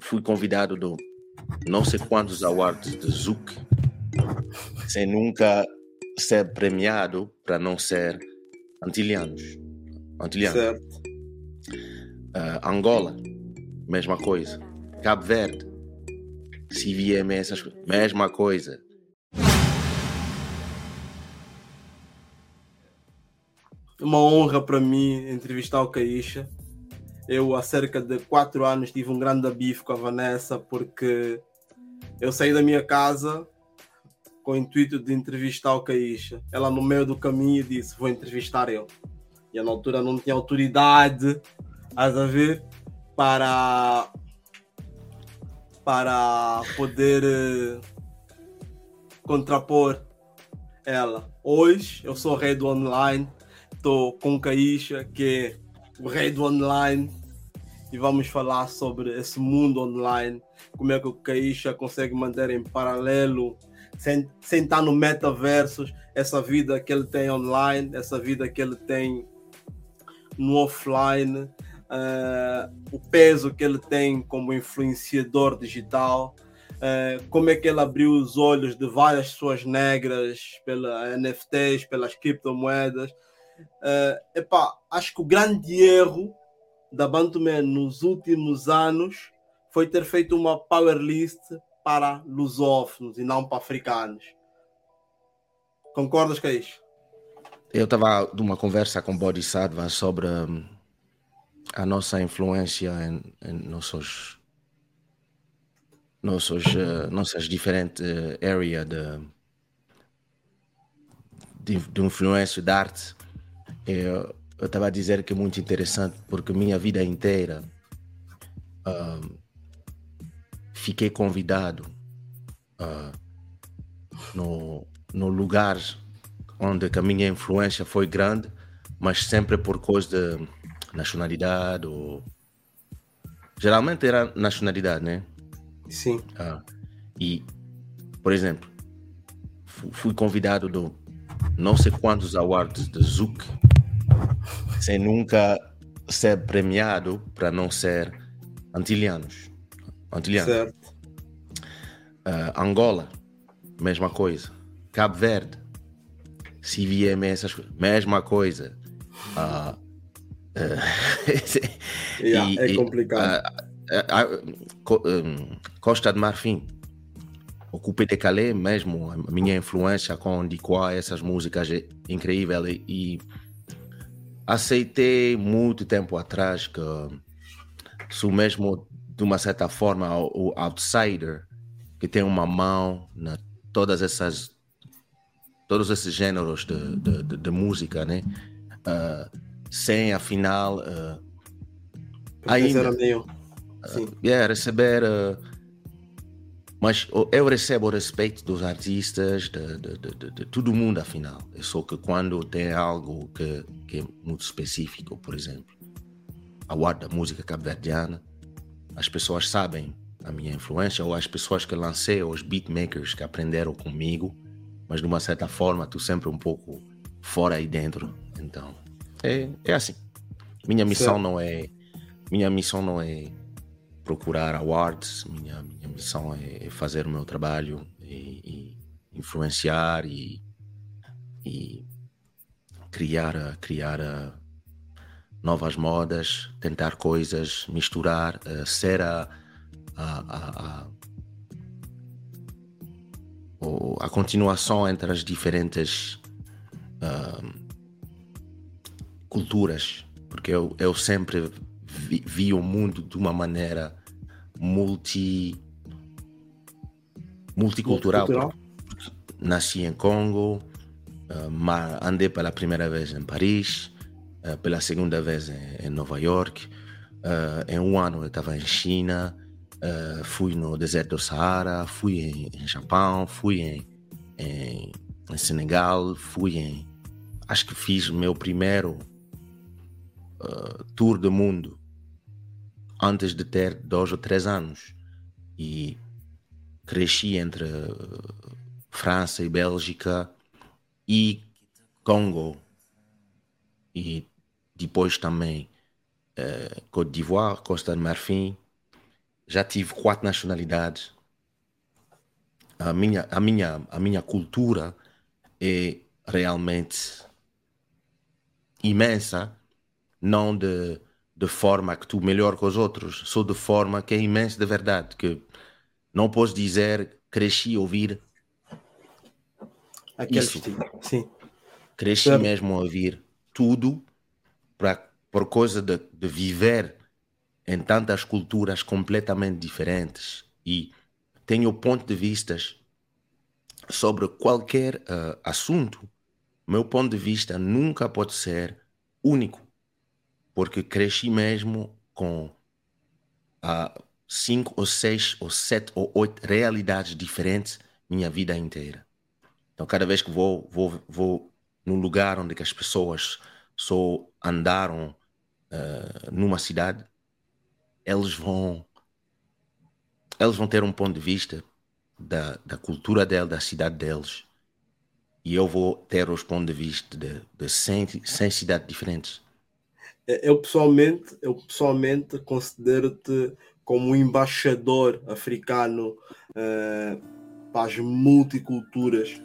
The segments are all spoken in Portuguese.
fui convidado do não sei quantos awards de Zouk, sem nunca ser premiado para não ser antilianos. Antilianos. Certo. Uh, Angola, mesma coisa. Cabo Verde, CVM, essas coisas, mesma coisa. Uma honra para mim entrevistar o Caíxa. Eu, há cerca de quatro anos, tive um grande bife com a Vanessa porque eu saí da minha casa com o intuito de entrevistar o Caíxa. Ela, no meio do caminho, disse: Vou entrevistar ele. E eu, na altura, não tinha autoridade, a ver, para, para poder uh, contrapor ela. Hoje, eu sou rei do online, estou com o Caíxa, que é o rei do online e vamos falar sobre esse mundo online, como é que o Caíxa consegue manter em paralelo, sem, sem estar no metaverso, essa vida que ele tem online, essa vida que ele tem no offline, uh, o peso que ele tem como influenciador digital, uh, como é que ele abriu os olhos de várias pessoas negras pelas NFTs, pelas criptomoedas, Uh, epá, acho que o grande erro da Bantuman nos últimos anos foi ter feito uma power list para lusófonos e não para africanos. Concordas com isso? Eu estava numa conversa com Bodhisattva sobre um, a nossa influência em, em nossos, nossos, uh, nossas diferentes áreas de, de, de influência da arte eu estava a dizer que é muito interessante porque minha vida inteira uh, fiquei convidado uh, no, no lugar onde a minha influência foi grande, mas sempre por causa de nacionalidade ou geralmente era nacionalidade, né? Sim. Uh, e, por exemplo, fui convidado do não sei quantos awards de Zouk sem nunca ser premiado para não ser antilianos. antilianos. Certo. Uh, Angola, mesma coisa. Cabo Verde, CVM, essas coisas, mesma coisa. Uh, uh, yeah, e, é complicado. Costa de Marfim, o Coupé de Calais mesmo, a minha influência com Dikwa, essas músicas é incrível e aceitei muito tempo atrás que sou mesmo de uma certa forma o outsider que tem uma mão na todas essas todos esses gêneros de, de, de, de música, né? Uh, sem afinal uh, ainda uh, yeah, receber mas eu recebo o respeito dos artistas, de, de, de, de, todo mundo, afinal. É só que quando tem algo que, que é muito específico, por exemplo, a da música cabo-verdiana, as pessoas sabem a minha influência, ou as pessoas que lancei, ou os beatmakers que aprenderam comigo, mas de uma certa forma, tu sempre um pouco fora e dentro. Então, é, é assim. Minha missão não é. Minha missão não é procurar awards. Minha missão é fazer o meu trabalho e, e influenciar e, e, criar, criar novas modas, tentar coisas, misturar, uh, ser a, a, a, a, continuação entre as diferentes uh, culturas, porque eu, eu sempre vi, vi, o mundo de uma maneira multi multicultural. multicultural. Nasci em Congo, uh, andei pela primeira vez em Paris, uh, pela segunda vez em, Nova York. Uh, em um ano eu estava em China, fui no deserto do Saara, fui em, em Japão, fui em, em, em Senegal, fui em. Acho que fiz meu primeiro tour do mundo antes de ter dois ou três anos. E cresci entre França e Bélgica e Congo. E depois também uh, Côte d'Ivoire, Costa de Marfim, já tive quatro nacionalidades. A minha, a minha, a minha cultura é realmente imensa, não de, de forma que tu melhor que os outros, só de forma que é imensa de verdade, que não posso dizer cresci a ouvir Aquele isso. estilo. Sim. Cresci mesmo a ouvir tudo pra, por causa de, de viver em tantas culturas completamente diferentes e tenho ponto de vistas sobre qualquer eh, assunto. Meu ponto de vista nunca pode ser único, porque cresci mesmo com ah, cinco ou seis ou sete ou oito realidades diferentes minha vida inteira. Então, cada vez que vou, vou, vou num lugar onde as pessoas só andaram eh, numa cidade, eles vão eles vão ter um ponto de vista da, da cultura deles, da cidade deles, e eu vou ter os pontos de vista de, de 100, 100 cidades diferentes. Eu pessoalmente, eu pessoalmente considero-te como embaixador africano eh, para as multiculturas.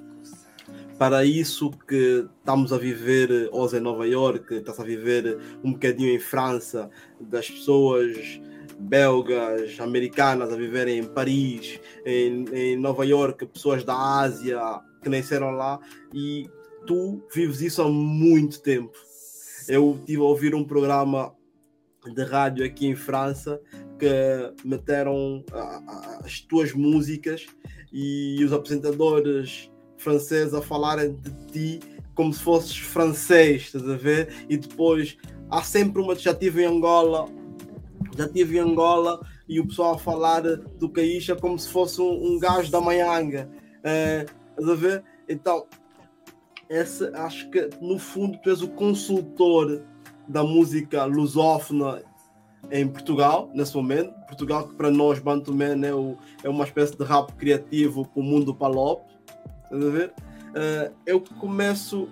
Para isso que estamos a viver hoje em Nova York, está-se a viver um bocadinho em França, das pessoas belgas, americanas a viverem em Paris, em, em Nova York, pessoas da Ásia que nasceram lá, e tu vives isso há muito tempo. Eu estive a ouvir um programa de rádio aqui em França que meteram ah, ah, as tuas músicas e os apresentadores franceses a falarem de ti como se fosses francês, estás a ver? E depois há sempre uma. Já estive em Angola, já estive em Angola e o pessoal a falar do Caíxa como se fosse um, um gajo da Manhanga, eh, estás a ver? Então, essa, acho que no fundo tu és o consultor da música lusófona em Portugal, nesse momento. Portugal, que para nós, Bantuman, é, o, é uma espécie de rap criativo para o mundo palop. Estás a ver? Eh, eu começo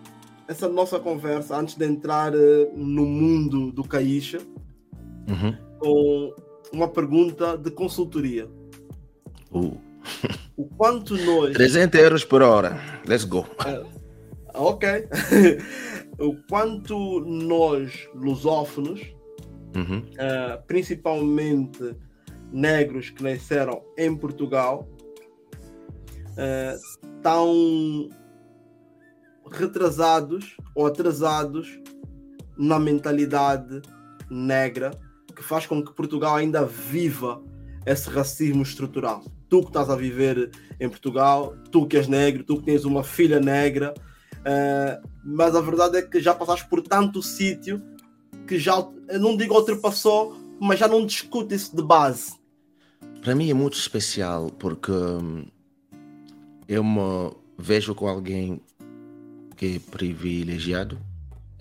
essa nossa conversa antes de entrar eh, no mundo do Caíxa Uhum. com uma pergunta de consultoria. Uh, O quanto nós. 300 euros por hora. Let's go. Ok. o quanto nós, lusófonos, Eh, principalmente negros que nasceram em Portugal, eh, estão retrasados ou atrasados na mentalidade negra que faz com que Portugal ainda viva esse racismo estrutural. Tu que estás a viver em Portugal, tu que és negro, tu que tens uma filha negra, eh, mas a verdade é que já passaste por tanto sítio que já, não digo ultrapassou, mas já não discute isso de base. Para mim é muito especial porque hum, eu me vejo com alguém que é privilegiado,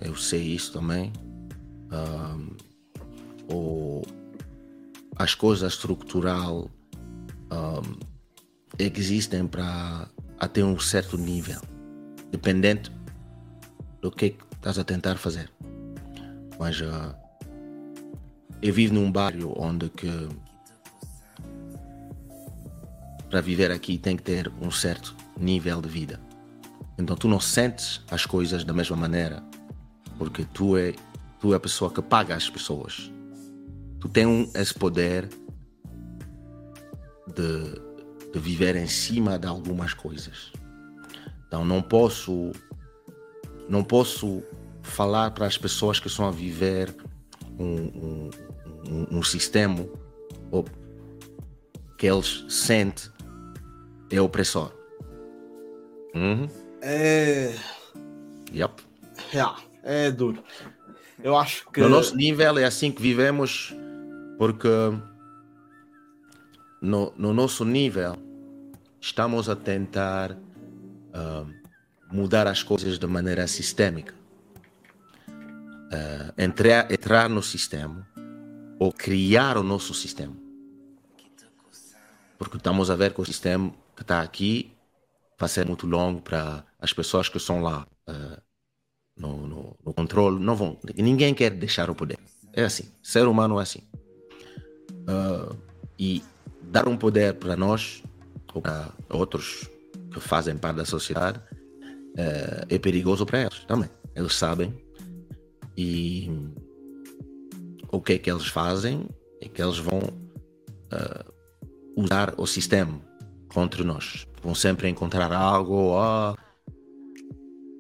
eu sei isso também. Hum, o, as coisas estrutural hum, existem para até um certo nível, dependente do que que estás a tentar fazer. Mas ah, eu vivo num bairro onde que para viver aqui tem que ter um certo nível de vida. Então tu não sentes as coisas da mesma maneira, porque tu é tu é a pessoa que paga as pessoas. Tu tens um- esse poder de, de viver em cima de algumas coisas. Então não posso não posso falar para as pessoas que estão a viver um, um, um, sistema que eles sentem é opressor. Uhum. É, Yep. é, é duro. Eu acho que. No nosso nível é assim que vivemos, porque no, no nosso nível estamos a tentar ah, mudar as coisas de maneira sistémica. Ah, entrar, entrar no sistema ou criar o nosso sistema. Porque estamos a ver que o sistema que está aqui vai ser muito longo para as pessoas que estão lá ah, no, no, no controle. Não vão, ninguém quer deixar o poder. É assim. Ser humano é assim. Ah, E dar um poder para nós, ou para outros que fazem parte da sociedade, uh, é perigoso para eles também. Eles sabem. E o que é que eles fazem é que eles vão uh, usar o sistema contra nós. Vão sempre encontrar algo, oh,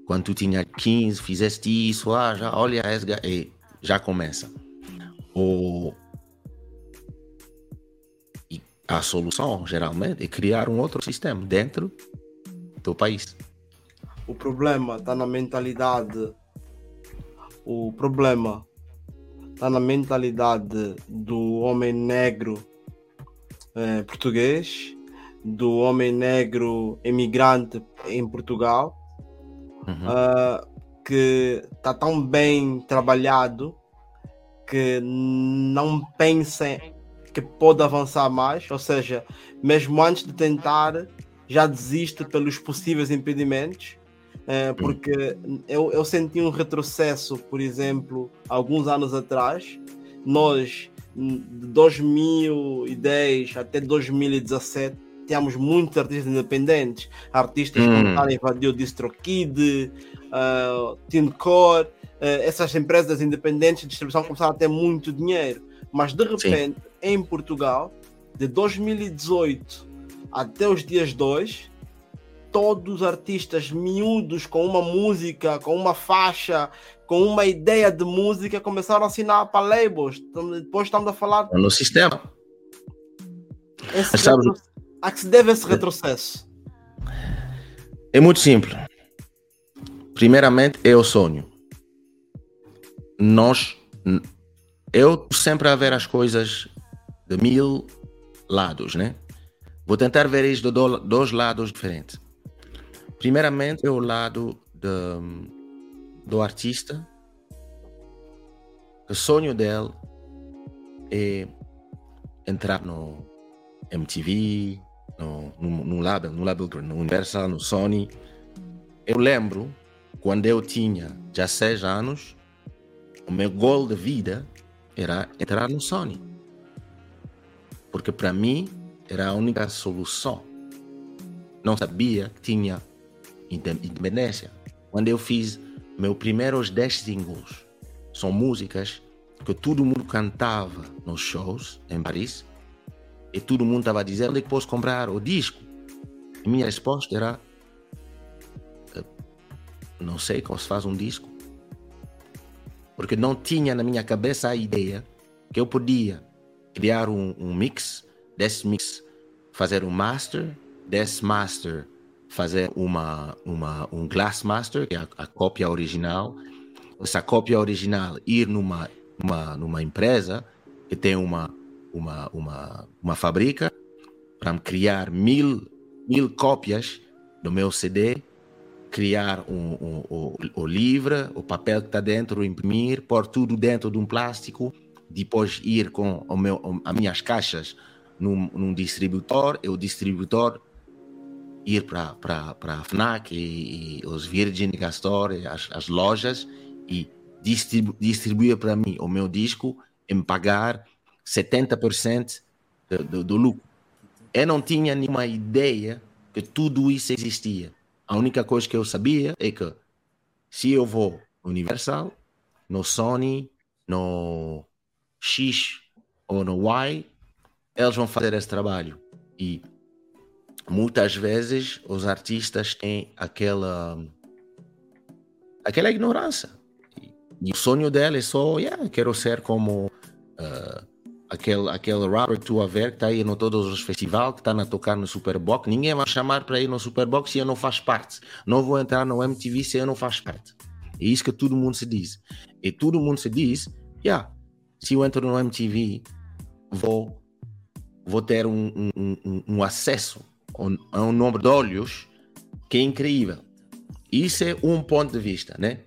quando tu tinha 15, fizeste isso, ah, já, olha, e já começa. Ou a solução, geralmente, é criar um outro sistema dentro do país. O problema está na mentalidade. O problema está na mentalidade do homem negro eh, português, do homem negro imigrante em Portugal, uhum. uh, que está tão bem trabalhado que não pensem que pode avançar mais, ou seja, mesmo antes de tentar, já desiste pelos possíveis impedimentos. É, porque eu, eu senti um retrocesso, por exemplo, alguns anos atrás. Nós, de 2010 até 2017, tínhamos muitos artistas independentes. Artistas hum. como Karen Invadir o DistroKid, uh, TeenCore, uh, essas empresas independentes de distribuição começaram a ter muito dinheiro. Mas de repente, Sim. em Portugal, de 2018 até os dias 2, todos os artistas miúdos com uma música, com uma faixa, com uma ideia de música, começaram a assinar para labels. Depois estamos a falar. No sistema. Esse sabe... A que se deve esse retrocesso? É muito simples. Primeiramente, é o sonho. Nós eu sempre a ver as coisas de mil lados, né? Vou tentar ver isso de dois lados diferentes. Primeiramente é o lado de, do artista. O sonho dele é entrar no MTV, no, no, no label, no label no Universal, no Sony. Eu lembro quando eu tinha 16 anos, o meu gol de vida era entrar no Sony. Porque para mim era a única solução. Não sabia que tinha independência. Quando eu fiz meus primeiros 10 singles, são músicas que todo mundo cantava nos shows em Paris e todo mundo estava dizer onde é posso comprar o disco. E minha resposta era eh, não sei como se faz um disco porque não tinha na minha cabeça a ideia que eu podia criar um, um mix, desse mix fazer um master, desse master fazer uma, uma, um glass master, que é a, a cópia original, essa cópia original ir numa, numa, numa empresa que tem uma, uma, uma, uma fábrica para criar mil, mil cópias do meu CD criar um, um, um, o livro, o papel que está dentro, imprimir, pôr tudo dentro de um plástico, depois ir com o meu, as minhas caixas num, num distribuidor, e o distribuidor ir para a FNAC e, e, os Virgin Gastor, as, as lojas, e distribu, distribuir para mim o meu disco em pagar 70% do, do, do lucro. Eu não tinha nenhuma ideia que tudo isso existia. A única coisa que eu sabia é que se eu vou Universal, no Sony, no X ou no Y, eles vão fazer esse trabalho. E muitas vezes os artistas têm aquela aquela ignorância. E, o sonho dele é só, yeah, quero ser como uh, aquele, aquele rapper que tu a ver que está aí no todos os festivais, que está a tocar no Superbox, ninguém vai chamar para ir no Superbox se eu não faz parte. Não vou entrar no MTV se eu não faz parte. É isso que todo mundo se diz. E todo mundo se diz, yeah, se eu entro no MTV, vou, vou ter um, um, um, um acesso a um número de olhos que é incrível. Isso é um ponto de vista, né?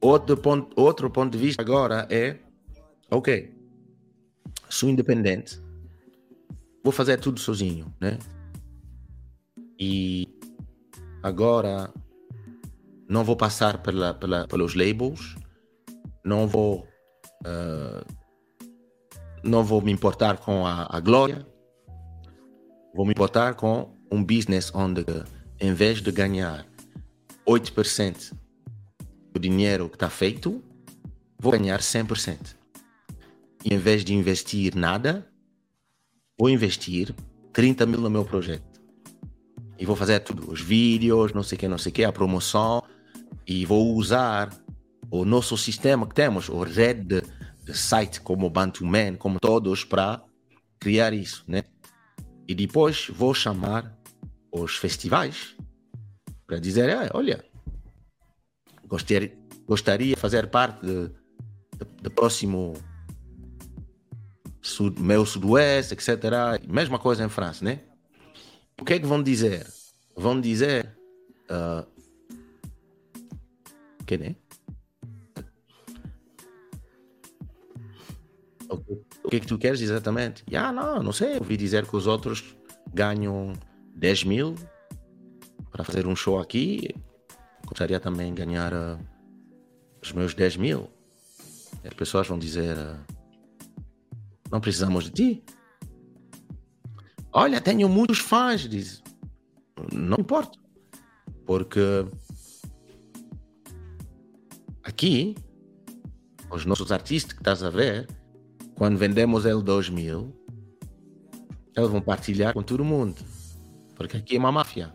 Outro ponto, outro ponto de vista agora é, ok, sou independente, vou fazer tudo sozinho, né? E agora não vou passar pela, pela, pelos labels, não vou uh, não vou me importar com a, a glória, vou me importar com um business onde, em vez de ganhar 8% do dinheiro que está feito, vou ganhar 100%. E em vez de investir nada, vou investir 30 mil no meu projeto. E vou fazer tudo, os vídeos, não sei o que, não sei o que, a promoção, e vou usar o nosso sistema que temos, o de site como o Bantuman, como todos, para criar isso, né? E depois vou chamar os festivais para dizer, ah, olha, gostaria, gostaria de fazer parte do próximo sud, meu sudoeste, etc. Mesma coisa em França, né? O que é que vão dizer? Vão dizer uh, que né? O que é que tu queres exatamente? Ah, não, não sei. Ouvi dizer que os outros ganham 10 mil para fazer um show aqui. Gostaria também de ganhar uh, os meus 10 mil. As pessoas vão dizer: uh, Não precisamos de ti. Olha, tenho muitos fãs. Diz: Não importa. Porque aqui, os nossos artistas que estás a ver, quando vendemos ele 2000, eles vão partilhar com todo mundo. Porque aqui é uma máfia.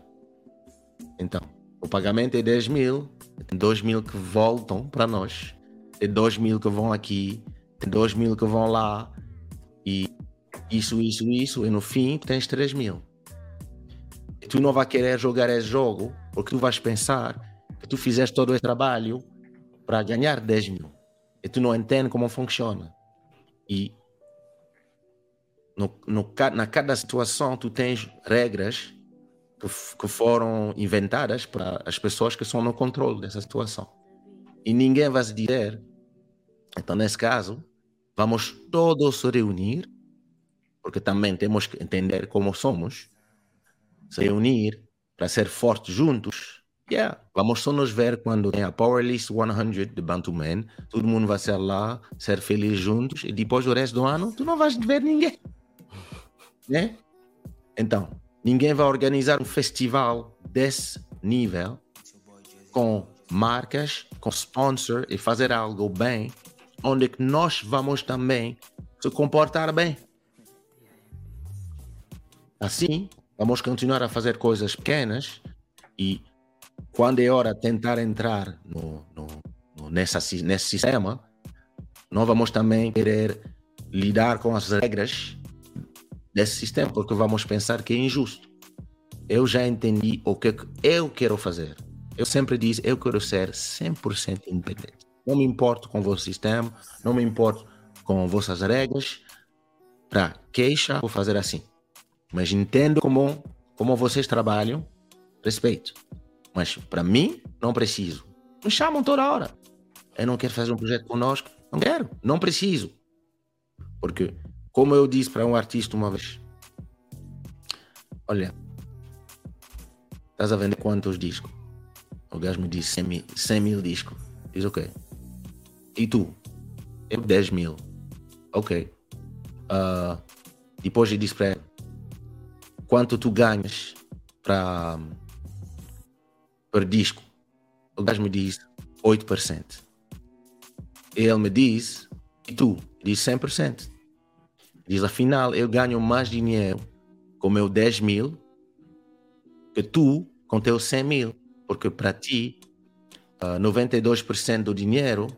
Então, o pagamento é 10 mil, tem 2 mil que voltam para nós, tem 2 mil que vão aqui, tem 2 mil que vão lá, e isso, isso, isso, e no fim tens 3 mil. E tu não vais querer jogar esse jogo, porque tu vais pensar que tu fizeste todo esse trabalho para ganhar 10 mil. E tu não entende como funciona. E no, no, na cada situação tu tens regras que, que foram inventadas para as pessoas que estão no controle dessa situação. E ninguém vai se dizer, então nesse caso, vamos todos se reunir, porque também temos que entender como somos, se reunir para ser fortes juntos Yeah, vamos só nos ver quando tem a Power List 100 de Bantu Man. Todo mundo vai ser lá, ser feliz juntos. E depois do resto do ano, tu não vais ver ninguém. Né? Então, ninguém vai organizar um festival desse nível com marcas, com sponsor e fazer algo bem, onde nós vamos também se comportar bem. Assim, vamos continuar a fazer coisas pequenas e quando é hora de tentar entrar no, no, no, nessa, nesse sistema, nós vamos também querer lidar com as regras desse sistema, porque vamos pensar que é injusto. Eu já entendi o que eu quero fazer. Eu sempre disse, eu quero ser 100% independente. Não me importo com o vosso sistema, não me importo com vossas regras. Para queixa, vou fazer assim. Mas entendo como, como vocês trabalham, respeito. Mas para mim, não preciso. Me chamam toda hora. Eu não quero fazer um projeto conosco. Não quero, não preciso. Porque, como eu disse para um artista uma vez, olha, estás a vender quantos discos? O gajo me disse 100 mil, 100 mil discos. Diz ok. E tu? Eu 10 mil. Ok. Uh, depois eu disse para ele, quanto tu ganhas para por disco. O gajo me diz 8%. Ele me diz, e tu? Diz 100%. Diz, afinal, eu ganho mais dinheiro com meu 10 mil que tu com teu 100 mil. Porque para ti, uh, ah, 92% do dinheiro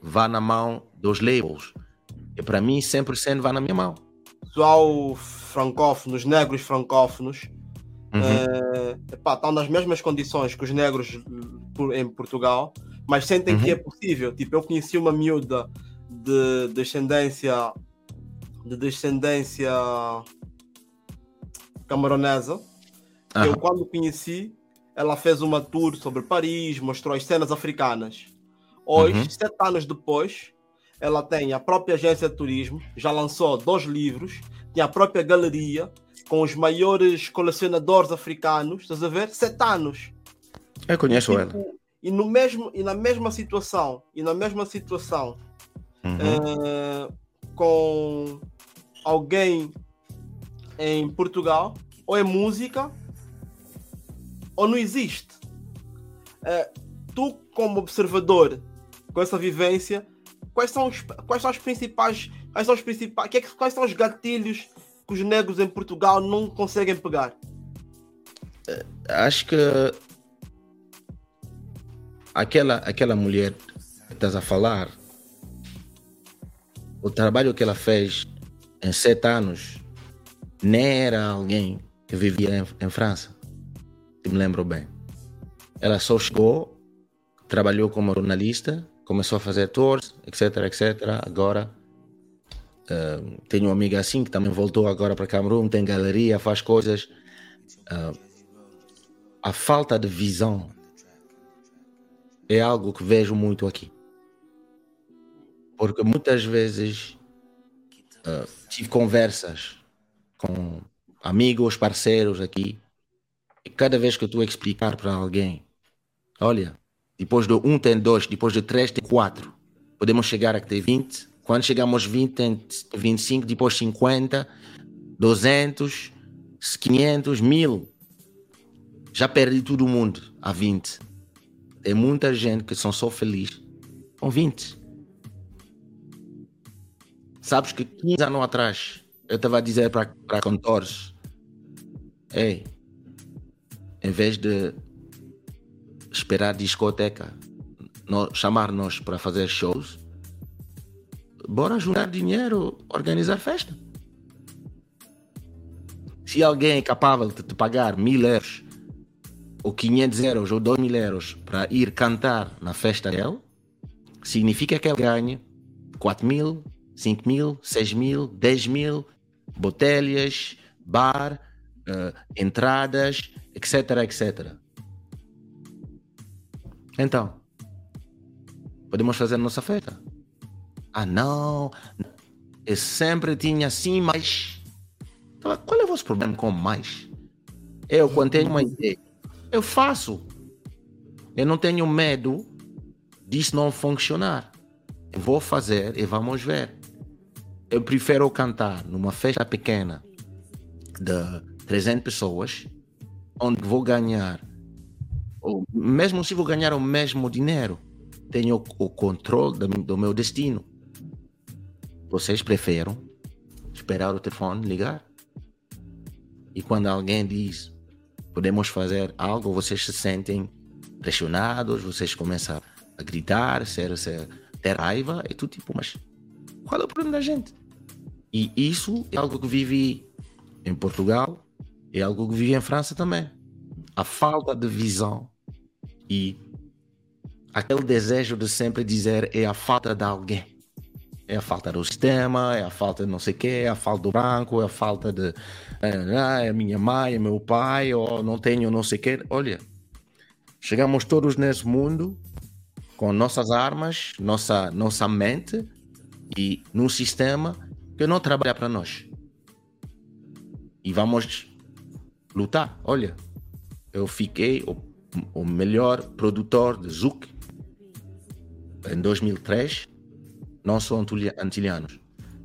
vai na mão dos labels. E para mim, 100% vai na minha mão. Pessoal francófono, os negros francófonos, Uhum. Uh, epá, estão nas mesmas condições que os negros em Portugal, mas sentem uhum. que é possível. Tipo, eu conheci uma miúda de descendência de descendência camaronesa. Uhum. Eu quando conheci, ela fez uma tour sobre Paris, mostrou as cenas africanas. Hoje, uhum. sete anos depois, ela tem a própria agência de turismo, já lançou dois livros, tem a própria galeria com os maiores colecionadores africanos, estás a ver? Sete anos. Eu conheço tipo, ela. E, no mesmo, e na mesma situação, e na mesma situação, uhum. uh, com alguém em Portugal, ou é música, ou não existe. É, tu, como observador, com essa vivência, quais são os, quais são os principais, quais são os principais, que, quais são os gatilhos que os negros em Portugal não conseguem pegar? Acho que aquela, aquela mulher que estás a falar, o trabalho que ela fez em sete anos, nem era alguém que vivia em, em França, se me lembro bem. Ela só chegou, trabalhou como jornalista, começou a fazer tours, etc, etc. Agora uh, tenho uma amiga assim que também voltou agora para Camerun, tem galeria, faz coisas. Uh, a falta de visão é algo que vejo muito aqui. Porque muitas vezes uh, tive conversas com amigos, parceiros aqui, e cada vez que eu estou a explicar para alguém, olha, depois do 1 tem 2, depois de 3 tem 4, podemos chegar a ter 20, quando chegamos aos 20 tem 25, depois 50, 200, 500, 1000. Já perdi todo mundo a 20. Tem muita gente que são só felizes com 20. Sabes que 15 anos atrás eu estava a dizer para cantores: Ei, em vez de esperar discoteca, chamar-nos para fazer shows, bora juntar dinheiro, organizar festa. Se alguém é capaz de te pagar mil euros ou 500 euros ou 2 mil euros para ir cantar na festa dele, significa que ele ganha 4 mil, 5 mil, 6 mil, 10 mil, botelhas, bar, uh, entradas, etc, etc. Então, podemos fazer nossa festa? Ah, não, eu sempre tinha assim, mas. Qual é o vosso problema com mais? Eu, quando tenho uma ideia, eu faço. Eu não tenho medo disso não funcionar. Eu vou fazer e vamos ver. Eu prefiro cantar numa festa pequena de 300 pessoas, onde vou ganhar, ou mesmo se vou ganhar o mesmo dinheiro, tenho o controle do meu destino. Vocês preferem esperar o telefone ligar? E quando alguém diz podemos fazer algo, vocês se sentem pressionados, vocês começam a gritar, ser, ser, ter raiva, é tudo tipo, mas qual é o problema da gente? E isso é algo que vive em Portugal, é algo que vive em França também. A falta de visão e aquele desejo de sempre dizer é a falta de alguém. É a falta do sistema, é a falta de não sei o quê, é a falta do branco, é a falta de é, é minha mãe, é meu pai, ou não tenho não sei o quê. Olha, chegamos todos nesse mundo com nossas armas, nossa, nossa mente e num sistema que não trabalha para nós. E vamos lutar. Olha, eu fiquei o, o melhor produtor de Zouk em 2003 não são antilianos.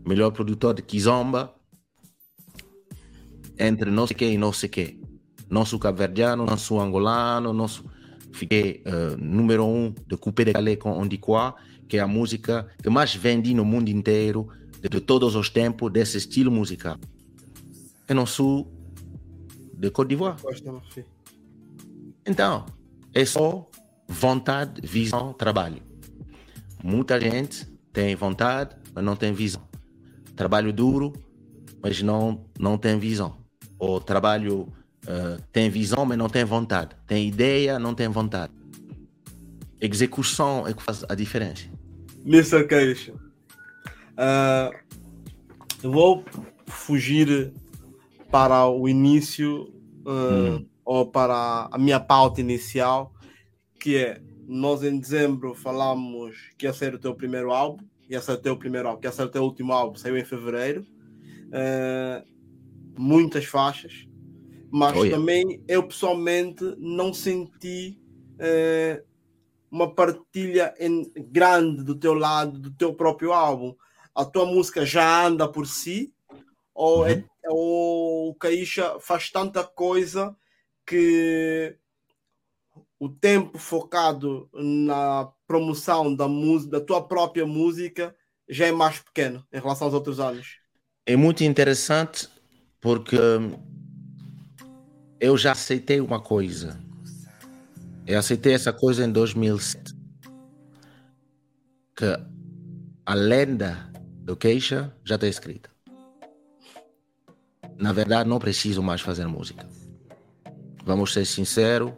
Melhor produtor de Kizomba entre não sei quem e não sei quem. Cabo-verdiano, não sou angolano, não sou... Fiquei uh, número um de Coupé de Calais com Ondiquá, que é a música que mais vendi no mundo inteiro, de, de todos os tempos, desse estilo musical. Eu não sou de Côte d'Ivoire. Então, é só vontade, visão, trabalho. Muita gente tem vontade, mas não tem visão. Trabalho duro, mas não, não tem visão. Ou trabalho uh, tem visão, mas não tem vontade. Tem ideia, não tem vontade. Execução é que faz a diferença. Mr. Queixa, uh, eu vou fugir para o início uh, hum. ou para a minha pauta inicial, que é nós em dezembro falamos que ia ser o teu primeiro álbum, ia ser o teu primeiro álbum, que ia ser o teu último álbum, saiu em fevereiro. Uh, muitas faixas, mas oh, yeah. também eu pessoalmente não senti uh, uma partilha em, grande do teu lado, do teu próprio álbum. a tua música já anda por si, ou, é, uhum. é, ou o Caixa faz tanta coisa que o tempo focado na promoção da música, da tua própria música, já é mais pequeno em relação aos outros anos. É muito interessante porque hum, eu já aceitei uma coisa. Eu aceitei essa coisa em 2007. Que a lenda do queixa já está escrita. Na verdade, não preciso mais fazer música. Vamos ser sinceros.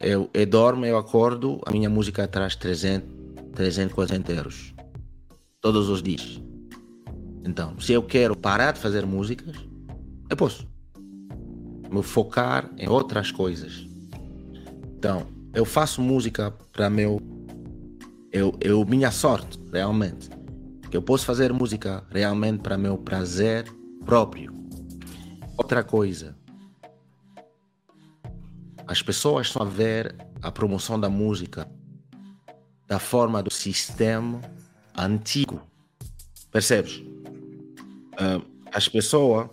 Eu, eu dormo, eu acordo, a minha música traz 300, 340 euros. Todos os dias. Então, se eu quero parar de fazer músicas, eu posso. Me focar em outras coisas. Então, eu faço música para meu. Eu, eu, minha sorte, realmente. Que eu posso fazer música realmente para meu prazer próprio. Outra coisa. As pessoas estão a ver a promoção da música da forma do sistema antigo. Percebes? Uh, as pessoas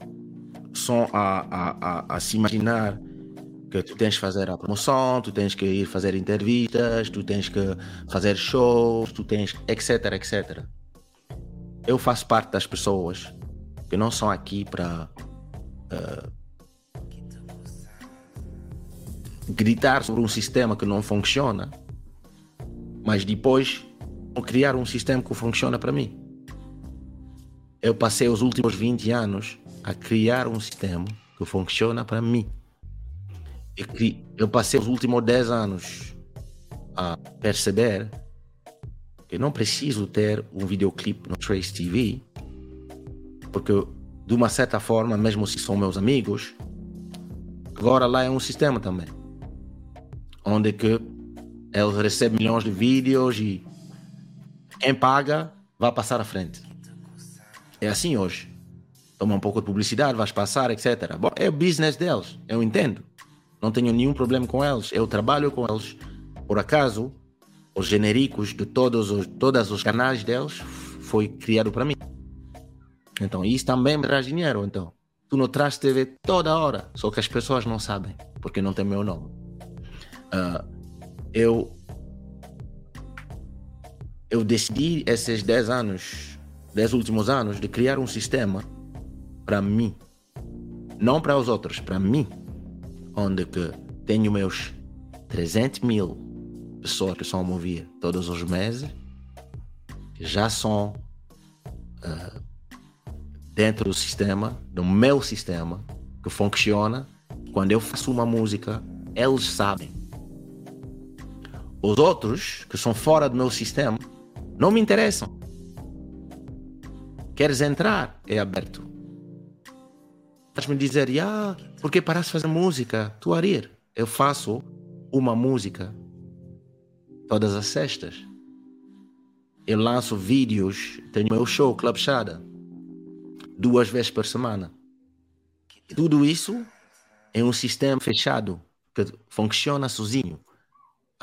são a, a, a, a se imaginar que tu tens que fazer a promoção, tu tens que ir fazer entrevistas, tu tens que fazer shows, tu tens etc, etc. Eu faço parte das pessoas que não são aqui para uh, gritar sobre um sistema que não funciona, mas depois criar um sistema que funciona para mim. Eu passei os últimos 20 anos a criar um sistema que funciona para mim. Eu passei os últimos 10 anos a perceber que não preciso ter um videoclipe no Trace TV, porque de uma certa forma, mesmo se são meus amigos, agora lá é um sistema também, onde que eles recebem milhões de vídeos e quem paga vai passar à frente. É assim hoje toma um pouco de publicidade, vais passar, etc. Bom, é o business deles, eu entendo. Não tenho nenhum problema com eles, eu trabalho com eles. Por acaso, os genéricos de todos os, todos os canais deles foi criado para mim. Então, isso também traz dinheiro, então. Tu não traz TV toda hora, só que as pessoas não sabem, porque não tem meu nome. Uh, eu eu decidi esses 10 anos, 10 últimos anos, de criar um sistema para mim, não para os outros, para mim, onde que tenho meus 300 mil pessoas que são a mover todos os meses, que já são uh, dentro do sistema, do meu sistema, que funciona. Quando eu faço uma música, eles sabem. Os outros, que são fora do meu sistema, não me interessam. Queres entrar? É aberto. Estás me dizer, ah, por que paraste de fazer música? Tu Arir, eu faço uma música todas as sextas. Eu lanço vídeos, tenho meu show Club Chada duas vezes por semana. Tudo isso é um sistema fechado que funciona sozinho.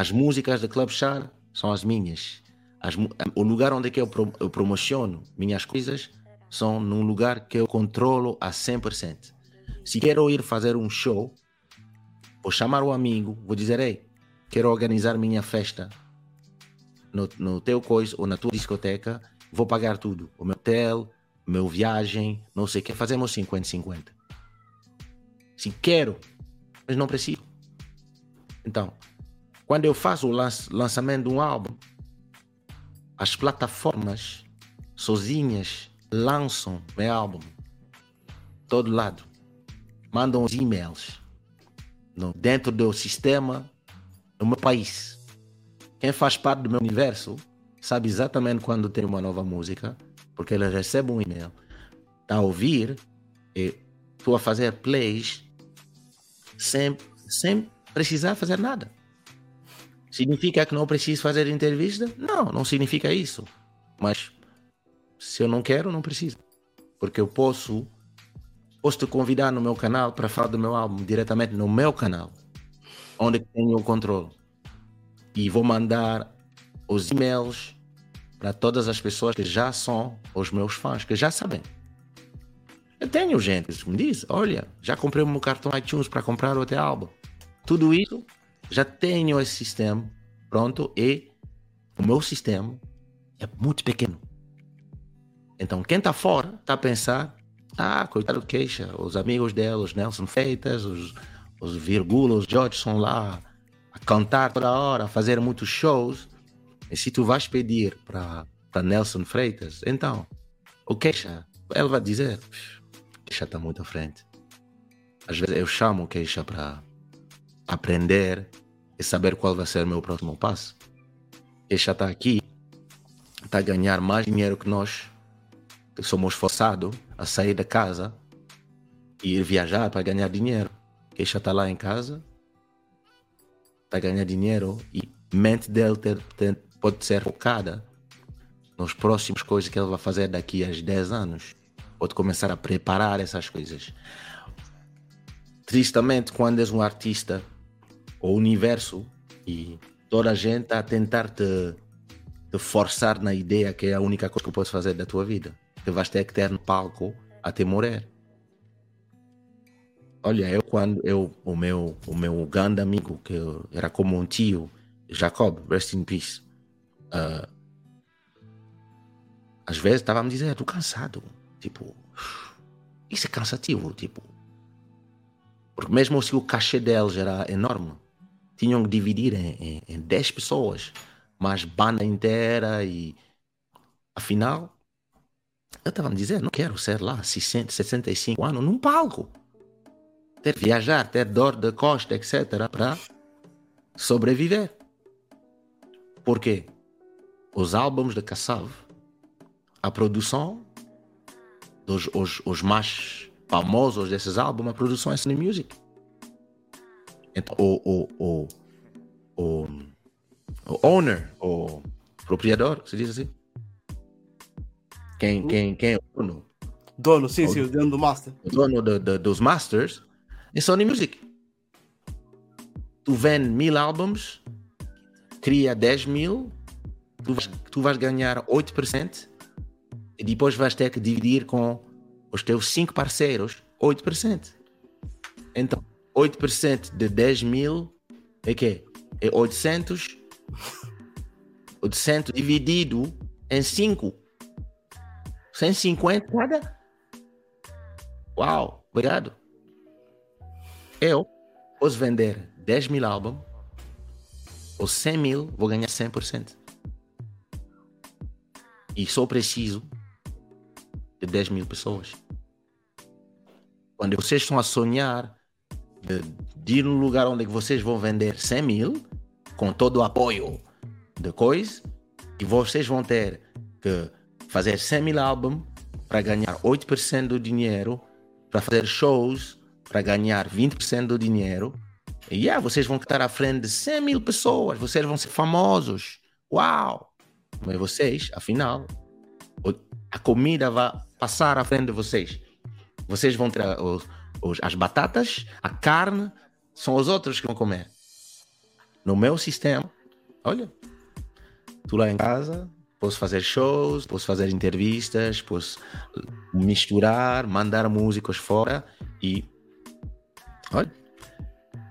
As músicas da Club Chada são as minhas. As, o lugar onde é que eu, eu promociono minhas coisas são num lugar que eu controlo a 100%. Se quero ir fazer um show, vou chamar o amigo, vou dizer, ei, quero organizar minha festa no, no teu coisa ou na tua discoteca, vou pagar tudo. O meu hotel, meu viagem, não sei o que, fazemos 50-50. Se quero, mas não preciso. Então, quando eu faço o lançamento de um álbum, as plataformas sozinhas lançam meu álbum todo lado, mandam os e-mails no, dentro do sistema do meu país. Quem faz parte do meu universo sabe exatamente quando tem uma nova música, porque ele recebe um e-mail, está a ouvir e estou a fazer plays sem, sem precisar fazer nada. Significa que não preciso fazer entrevista? Não, não significa isso. Mas se eu não quero, não preciso. Porque eu posso, posso te convidar no meu canal para falar do meu álbum diretamente no meu canal, onde tenho o controle. E vou mandar os e-mails para todas as pessoas que já são os meus fãs, que já sabem. Eu tenho gente que me diz: olha, já comprei meu cartão iTunes para comprar outro álbum. Tudo isso, já tenho esse sistema pronto e o meu sistema é muito pequeno. Então, quem está fora está a pensar: ah, coitado do queixa, os amigos dele, os Nelson Feitas, os, os Virgulos, os George lá a cantar toda hora, a fazer muitos shows. E se tu vais pedir para Nelson Freitas, então, o queixa, ele vai dizer: queixa está muito à frente. Às vezes eu chamo o queixa para aprender e saber qual vai ser o meu próximo passo. Queixa está aqui, está a ganhar mais dinheiro que nós, que somos forçados a sair da casa e ir viajar para ganhar dinheiro. Queixa está lá em casa, está a ganhar dinheiro e mente dele ter, ter, pode ser focada nos próximos coisas que ele vai fazer daqui a 10 anos. Pode começar a preparar essas coisas. Tristemente, quando és um artista, o universo e toda a gente a tentar te, te forçar na ideia que é a única coisa que podes fazer da tua vida. Que vais ter que ter no palco até morrer. Olha, eu quando eu, o meu, o meu grande amigo, que era como um tio, Jacob, rest in peace. Uh, às vezes estava a me dizer, estou cansado. Tipo, isso é cansativo, tipo. Porque mesmo se o cachê deles era enorme, tinham que dividir em, em, em 10 pessoas, mais banda inteira e afinal, eu estava a dizer, não quero ser lá 60, 65 anos num palco. Ter viajar, ter dor de costa, etc. para sobreviver. Por quê? Os álbuns de Kassav, a produção dos os, os mais famosos desses álbuns, a produção é Sony Music. Então, o, o, o, o, owner, o proprietário, se diz assim? Quem, quem, quem é o dono? Dono, sim, o, sim, o dono do master. O dono do, do, dos masters é Sony Music. Tu vende mil álbuns, cria 10 mil, tu vais, tu vais ganhar 8% e depois vais ter que dividir com os teus 5 parceiros 8%. Então, 8% de 10 mil é que é 800. 800 dividido em 5. 150 cada. Uau, obrigado. Eu posso vender 10 mil álbuns ou 100 mil, vou ganhar 100%. E só preciso de 10 mil pessoas. Quando vocês estão a sonhar de, ir num lugar onde vocês vão vender 100 mil, com todo o apoio de coisa, e vocês vão ter que fazer 100 mil álbuns para ganhar 8% do dinheiro, para fazer shows para ganhar 20% do dinheiro. E yeah, vocês vão estar à frente de 100 mil pessoas, vocês vão ser famosos. Uau! Mas vocês, afinal, a comida vai passar à frente de vocês. Vocês vão ter os, as batatas, a carne, são os outros que vão comer. No meu sistema, olha, tu lá em casa, posso fazer shows, posso fazer entrevistas, posso misturar, mandar músicos fora e olha.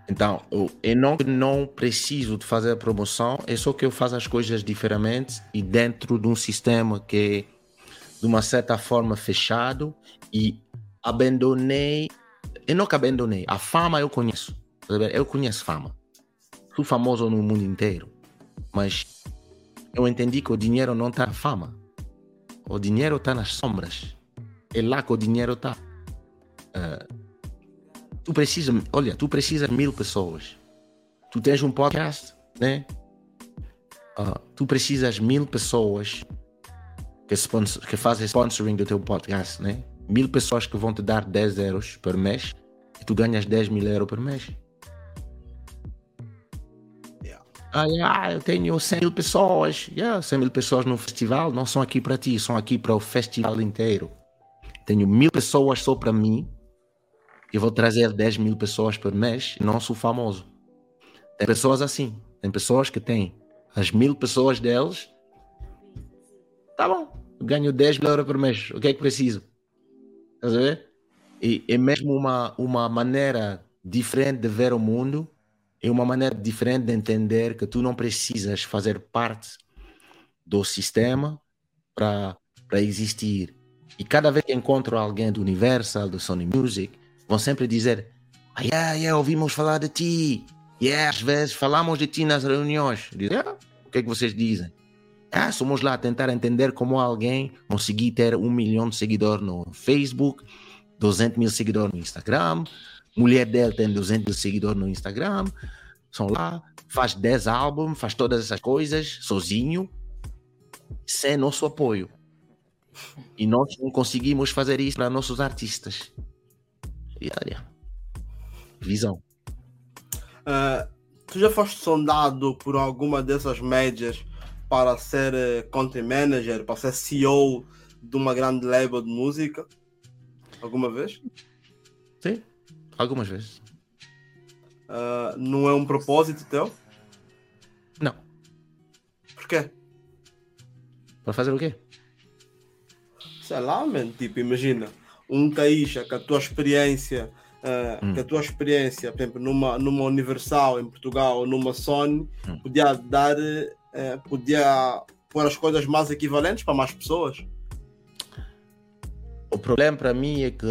Então, eu, não, não preciso de fazer promoção, é só que eu faço as coisas diferentes e dentro de um sistema que é de uma certa forma fechado e abandonei. Eu nunca abandonei. A fama eu conheço. Eu conheço fama. Sou famoso no mundo inteiro. Mas eu entendi que o dinheiro não está na fama. O dinheiro está nas sombras. É lá que o dinheiro está. Uh, tu precisas, olha, tu precisas mil pessoas. Tu tens um podcast, né? Uh, tu precisas mil pessoas que, sponsor, que fazem sponsoring do teu podcast, né? Mil pessoas que vão te dar 10 euros por mês e tu ganhas 10 mil euros por mês. Yeah. Ah, yeah, eu tenho 100 mil pessoas. Yeah, 100 mil pessoas no festival não são aqui para ti, são aqui para o festival inteiro. Tenho mil pessoas só para mim. e vou trazer 10 mil pessoas por mês e não sou famoso. Tem pessoas assim. Tem pessoas que têm as mil pessoas deles tá bom, ganho 10 mil euros por mês, o que é que preciso? E é mesmo uma, uma maneira diferente de ver o mundo, é uma maneira diferente de entender que tu não precisas fazer parte do sistema para existir. E cada vez que encontro alguém do Universal, do Sony Music, vão sempre dizer: ah, yeah, yeah, ouvimos falar de ti. Yeah, às vezes falamos de ti nas reuniões. Diz, ah, o que é que vocês dizem? Ah, somos lá a tentar entender como alguém conseguir ter um milhão de seguidores no Facebook, 200 mil seguidores no Instagram, mulher dele tem 200 mil seguidores no Instagram, são lá, faz 10 álbuns, faz todas essas coisas sozinho, sem nosso apoio. E nós não conseguimos fazer isso para nossos artistas. E olha, visão. Uh, tu já foste sondado por alguma dessas médias para ser uh, content manager, para ser CEO de uma grande label de música? Alguma vez? Sim, algumas vezes. Uh, não é um propósito teu? Não. Por quê? Para fazer o quê? sei lá, man, tipo, imagina, um Caixa com a tua experiência, uh, hum. com a tua experiência, por exemplo, numa, numa Universal em Portugal ou numa Sony, hum. podia dar, uh, podia pôr as coisas mais equivalentes para mais pessoas. O problema para mim é que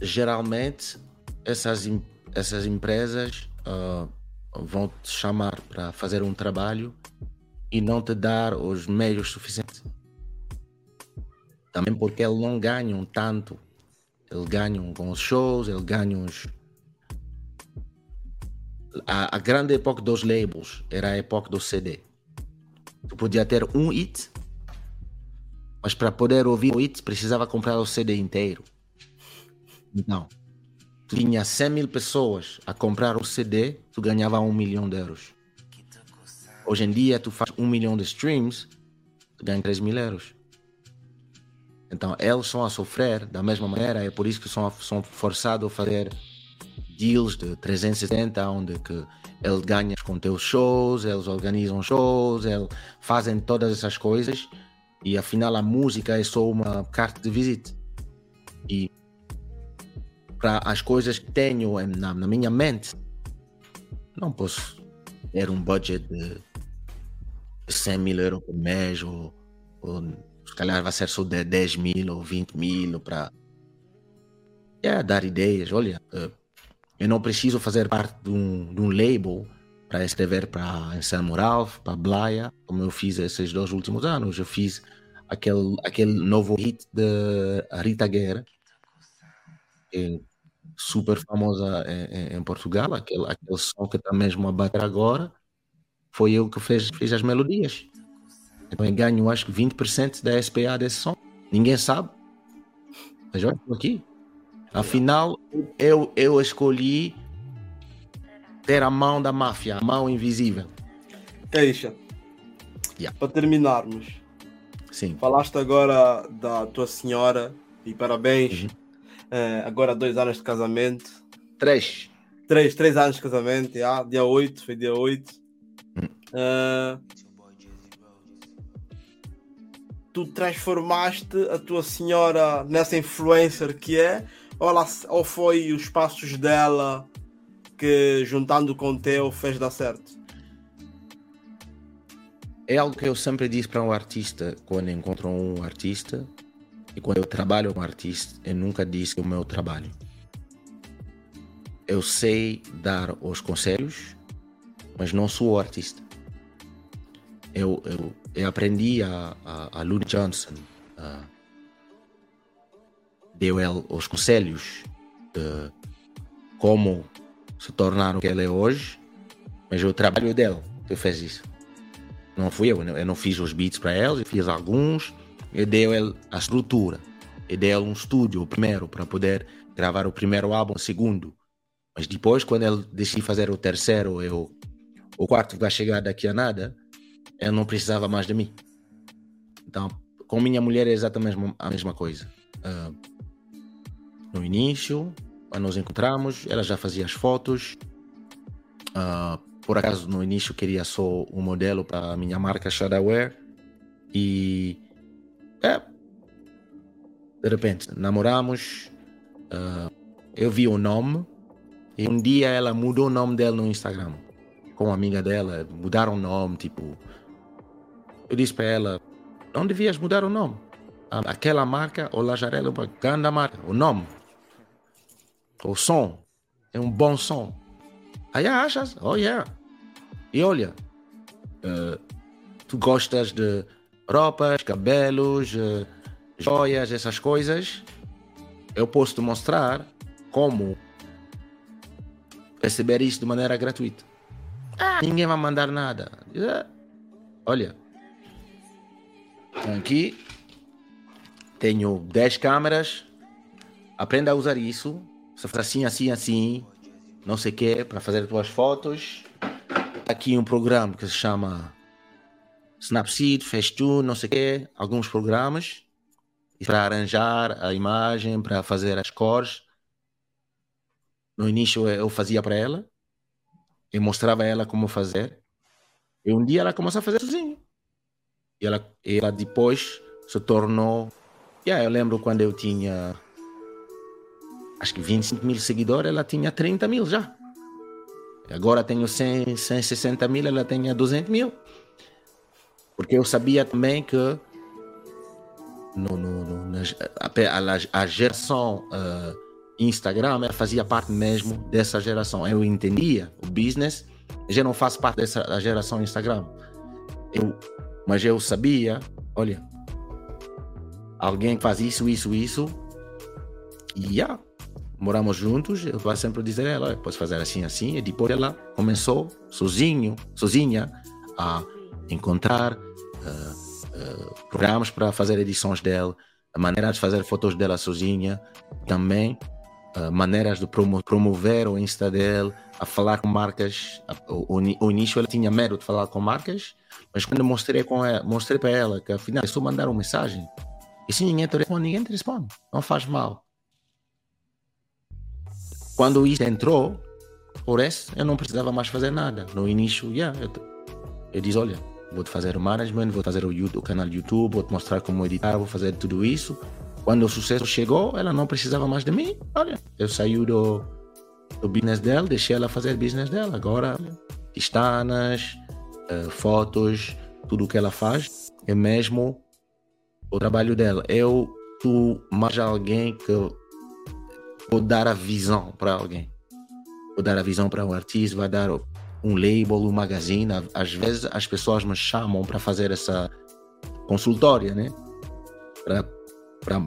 geralmente essas, essas empresas uh, vão te chamar para fazer um trabalho e não te dar os meios suficientes. Também porque eles não ganham tanto. Eles ganham com os shows, eles ganham os. A, a grande época dos labels era a época do CD. Tu podia ter um hit, mas para poder ouvir o hit precisava comprar o CD inteiro. Então, tu tinha 100 mil pessoas a comprar o CD, tu ganhava um milhão de euros. Hoje em dia, tu faz um milhão de streams, tu ganha 3 mil euros. Então, eles são a sofrer da mesma maneira, é por isso que são, são forçados a fazer deals de 360, onde que ele ganha com teus shows, eles organizam shows, eles fazem todas essas coisas e afinal a música é só uma carta de visita. E para as coisas que tenho na, na, minha mente, não posso ter um budget de 100 mil euros por mês ou, ou se calhar vai ser só de 10 mil ou 20 mil para é, dar ideias. Olha, eh, eu não preciso fazer parte de um, de um label para escrever para Anselmo Ralph, para Blaia, como eu fiz esses dois últimos anos. Eu fiz aquele, aquele novo hit de Rita Guerra, é super famosa em, em, Portugal, aquele, aquele som que está mesmo a bater agora. Foi eu que fez, fiz as melodias. Então eu ganho acho que 20% da SPA desse som. Ninguém sabe. Mas olha, estou aqui. Afinal, eu, eu escolhi ter a mão da máfia, a mão invisível. Eixa, yeah. para terminarmos, Sim. falaste agora da tua senhora e parabéns. Uhum. É, agora dois anos de casamento. Três. Três, três anos de casamento, yeah. dia 8, foi dia 8. Uhum. Uh, tu transformaste a tua senhora nessa influencer que é, ou, ela, ou foi os passos dela que juntando com o teu fez dar certo? É algo que eu sempre disse para um artista quando encontro um artista e quando eu trabalho com um artista, eu nunca disse que é o meu trabalho. Eu sei dar os conselhos, mas não sou artista. Eu, eu, eu aprendi a, a, a Lou Johnson, a, deu ele os conselhos de como se tornar o que ele é hoje, mas o trabalho dele que fez isso. Não fui eu, eu não fiz os beats para ele, eu fiz alguns, eu dei ele a estrutura, eu dei ele um estúdio, o primeiro, para poder gravar o primeiro álbum, o segundo. Mas depois, quando ele decidiu fazer o terceiro, eu, o quarto vai chegar daqui a nada, eu não precisava mais de mim. Então, com minha mulher é exatamente a mesma coisa. Uh, no início, nos encontramos, ela já fazia as fotos. Uh, por acaso, no início, queria só um modelo para a minha marca Shadowwear. E é, de repente namoramos, uh, eu vi o nome e um dia ela mudou o nome dela no Instagram com uma amiga dela, mudaram o nome, tipo. Eu disse para ela, não devias mudar o nome. Aquela marca, o Lajarela, é uma grande marca, o nome, o som, é um bom som. Aí achas? Oh yeah. E olha, uh, tu gostas de roupas, cabelos, uh, joias, essas coisas. Eu posso te mostrar como receber isso de maneira gratuita. Ah, ninguém vai mandar nada. É. Olha, aqui tenho 10 câmeras. Aprenda a usar isso. Você faz assim, assim, assim. Não sei o que, para fazer as tuas fotos. Aqui um programa que se chama Snapseed, Festoon, não sei o que. Alguns programas. Para arranjar a imagem, para fazer as cores. No início eu fazia para ela. Eu mostrava a ela como fazer. E um dia ela começou a fazer sozinha. E ela, ela depois se tornou. Yeah, eu lembro quando eu tinha acho que 25 mil seguidores, ela tinha 30 mil já. Agora tenho 100, 160 mil, ela tinha 200 mil. Porque eu sabia também que no, no, no a, a, geração uh, Instagram ela fazia parte mesmo dessa geração. Eu entendia o business, já não faço parte dessa geração Instagram. Eu, mas eu sabia, olha, alguém faz isso, isso, isso, e yeah, moramos juntos, eu vou sempre dizer a ela, posso fazer assim, assim, e depois ela começou sozinho, sozinha, a encontrar uh, uh, programas para fazer edições dela, a maneira de fazer fotos dela sozinha, também uh, maneiras de promo promover o Insta dele, a falar com marcas. O, o, início ela tinha medo de falar com marcas, mas quando mostrei, com ela, mostrei para ela que afinal, se tu mandar uma mensagem, e se ninguém te responde, ninguém te responde, não faz mal. Quando isso entrou, por isso, eu não precisava mais fazer nada. No início, yeah, eu, eu disse: olha, vou te fazer o management, vou fazer o, YouTube, o canal YouTube, vou te mostrar como editar, vou fazer tudo isso. Quando o sucesso chegou, ela não precisava mais de mim. Olha, eu saí do, do business dela, deixei ela fazer o business dela. Agora, estanas, uh, fotos, tudo o que ela faz é mesmo o trabalho dela. Eu, tu, mais alguém que vou dar a visão para alguém. Vou dar a visão para um artista, vai dar um label, um magazine. Às vezes as pessoas me chamam para fazer essa consultória, né?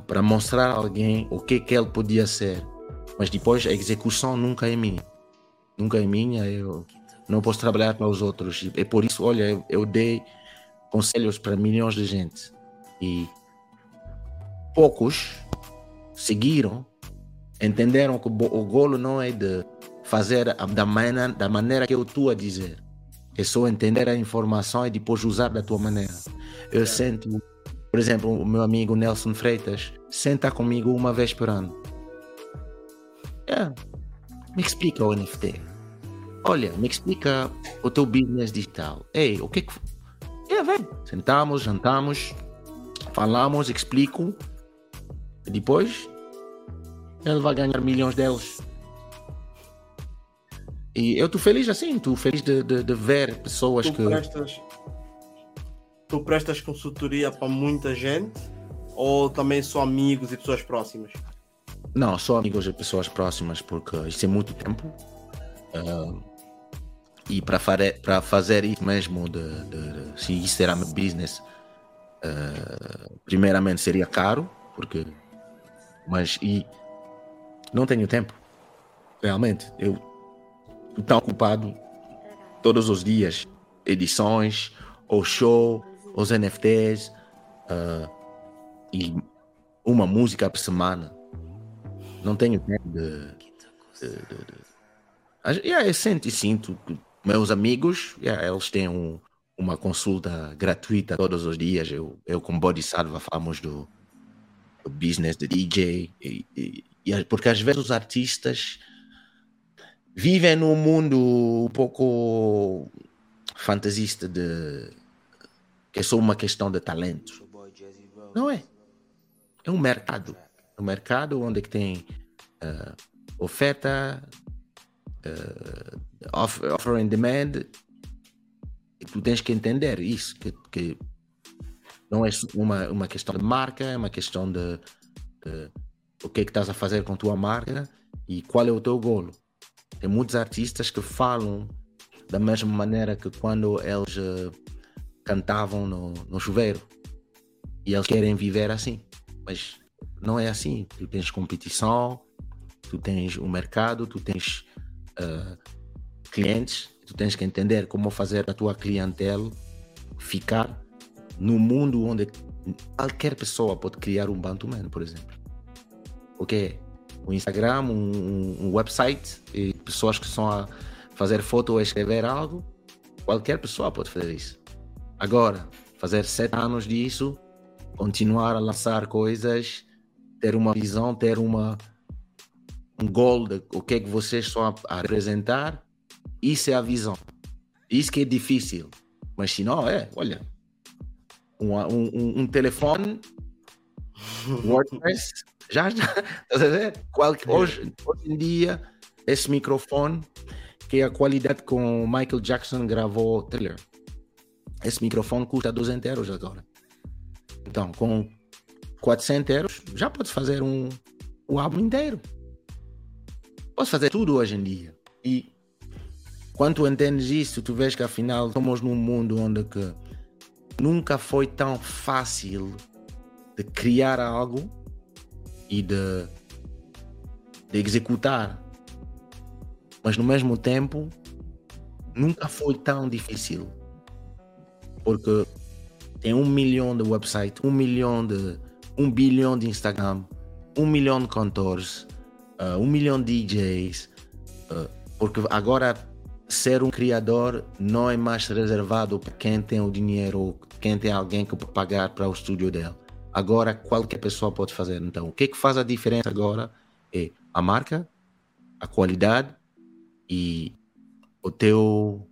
Para mostrar a alguém o que, que ele podia ser. Mas depois a execução nunca é minha. Nunca é minha. Eu não posso trabalhar para os outros. É por isso, olha, eu, eu dei conselhos para milhões de gente. E poucos seguiram entenderam que o golo não é de fazer da maneira, da maneira que eu estou a dizer. É só entender a informação e depois usar da tua maneira. Eu sento, por exemplo, o meu amigo Nelson Freitas senta comigo uma vez por ano. É, me explica o NFT. Olha, me explica o teu business digital. Ei, o que que. É, vem. Sentamos, jantamos, falamos, explico. Depois ele vai ganhar milhões deles. E eu estou feliz assim, estou feliz de, de, de, ver pessoas tu que. Prestas, tu prestas consultoria para muita gente ou também só amigos e pessoas próximas? Não, só amigos e pessoas próximas, porque isso é muito tempo. Uh, e para para fazer isso mesmo, de, de, de, se isso era meu business, uh, primeiramente seria caro, porque. Mas e não tenho tempo. Realmente. Eu estou ocupado todos os dias. Edições, o show, os NFTs uh, e uma música por semana. Não tenho tempo de. de, de, de... Yeah, eu sinto e sinto que meus amigos, yeah, eles têm um, uma consulta gratuita todos os dias. Eu, eu com Body Salva falamos do, do business de DJ e, e porque às vezes os artistas vivem num mundo um pouco fantasista de que é só uma questão de talento. Não é. É um mercado. Um mercado onde é que tem uh, oferta, uh, offer, offer and demand. E tu tens que entender isso, que, que não é uma, uma questão de marca, é uma questão de, de o que é que estás a fazer com a tua marca e qual é o teu golo. Tem muitos artistas que falam da mesma maneira que quando eles uh, cantavam no, no chuveiro e eles querem viver assim, mas não é assim. Tu tens competição, tu tens o mercado, tu tens uh, clientes, tu tens que entender como fazer a tua clientela ficar no mundo onde qualquer pessoa pode criar um Bantuman, por exemplo. O Instagram, um, um website, e pessoas que estão a fazer foto ou escrever algo, qualquer pessoa pode fazer isso. Agora, fazer sete anos disso, continuar a lançar coisas, ter uma visão, ter uma um gol de o que é que vocês estão a, a representar, isso é a visão. Isso que é difícil. Mas se não, é, olha, um, um, um telefone, WordPress, já, já, estás a ver? Qual, hoje, hoje em dia, esse microfone, que é a qualidade com Michael Jackson gravou Thriller, esse microfone custa 200 euros agora. Então, com 400 euros, já podes fazer um, um álbum inteiro. Podes fazer tudo hoje em dia. E quando tu entendes isso, tu vês que afinal estamos num mundo onde que nunca foi tão fácil de criar algo e de, de executar. Mas no mesmo tempo, nunca foi tão difícil. Porque tem um milhão de websites, um milhão de. um bilhão de Instagram, um milhão de cantores, uh, um milhão de DJs. Uh, porque agora ser um criador não é mais reservado para quem tem o dinheiro ou quem tem alguém que pagar para o estúdio dele. Agora qualquer pessoa pode fazer. Então, o que, que faz a diferença agora é a marca, a qualidade e o teu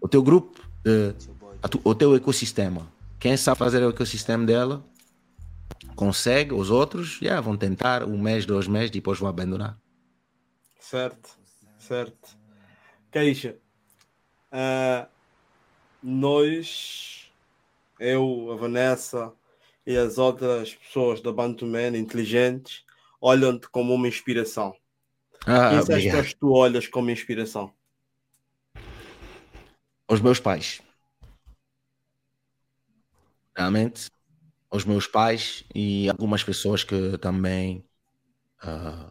o teu grupo, de, tu, o teu ecossistema. Quem sabe fazer o ecossistema dela consegue, os outros yeah, vão tentar um mês, dois meses, depois vão abandonar. Certo, certo. Queixa, uh, nós, eu, a Vanessa e as outras pessoas da Bantuman inteligentes olham-te como uma inspiração. Ah, Quem que tu olhas como inspiração? Os meus pais. Realmente, os meus pais e algumas pessoas que também uh,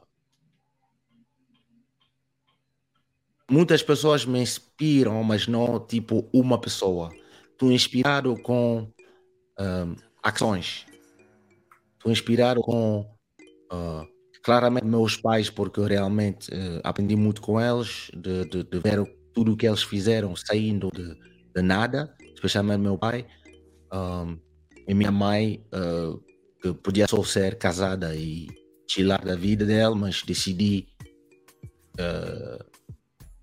muitas pessoas me inspiram, mas não tipo uma pessoa. Estou inspirado com uh, ações. Estou inspirado com uh, claramente meus pais, porque eu realmente uh, aprendi muito com eles, de, de, de ver tudo o que eles fizeram saindo de, de nada, especialmente meu pai. Um, e minha mãe, uh, que podia só ser casada e chilar da vida dela, mas decidi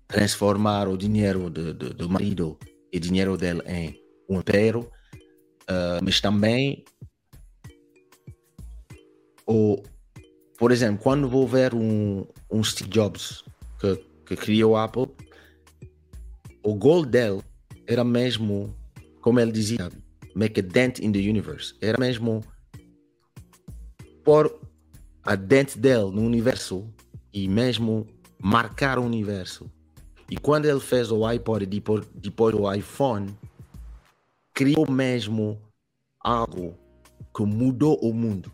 transformar o dinheiro do marido e dinheiro dele em um império, uh, mas também o, por exemplo, quando vou ver um, um Steve Jobs que, que criou a Apple, o gol dele era mesmo, como ele dizia, make a dent in the universe. Era mesmo pôr a dent dele no universo e mesmo marcar o universo. E quando ele fez o iPod e depois, depois o iPhone, criou mesmo algo que mudou o mundo.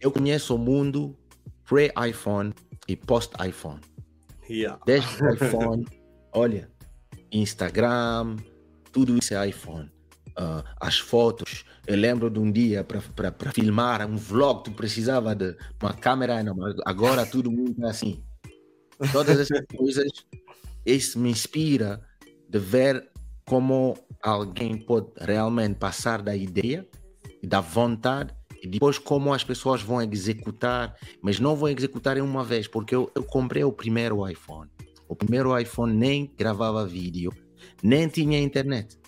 Eu conheço o mundo pre-iPhone e post-iPhone. Yeah. Desde o iPhone, olha, Instagram, tudo isso é iPhone. Uh, as fotos, eu lembro de um dia para filmar um vlog, tu precisava de uma câmera, não, agora todo mundo é assim. Todas essas coisas, isso me inspira de ver como alguém pode realmente passar da ideia da vontade e depois como as pessoas vão executar, mas não vão executar em uma vez, porque eu, eu comprei o primeiro iPhone. O primeiro iPhone nem gravava vídeo, nem tinha internet.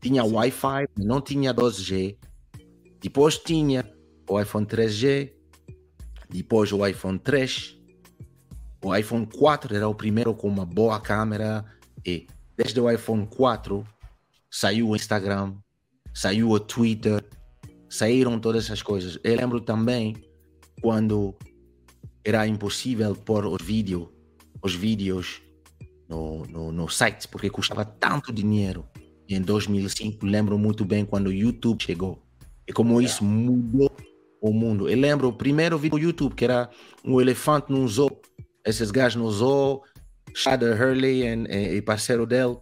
tinha Wi-Fi, não tinha 12G. Depois tinha o iPhone 3G, depois o iPhone 3, o iPhone 4 era o primeiro com uma boa câmera e desde o iPhone 4 saiu o Instagram, saiu o Twitter, saíram todas essas coisas. Eu lembro também quando era impossível pôr os vídeos, os vídeos no, no, no site porque custava tanto dinheiro. E em 2005 lembro muito bem quando o YouTube chegou e como isso mudou o mundo. Eu lembro o primeiro vídeo do YouTube que era um elefante num zoo. Esses gajos no zoo, Shader Hurley e, e parceiro dele,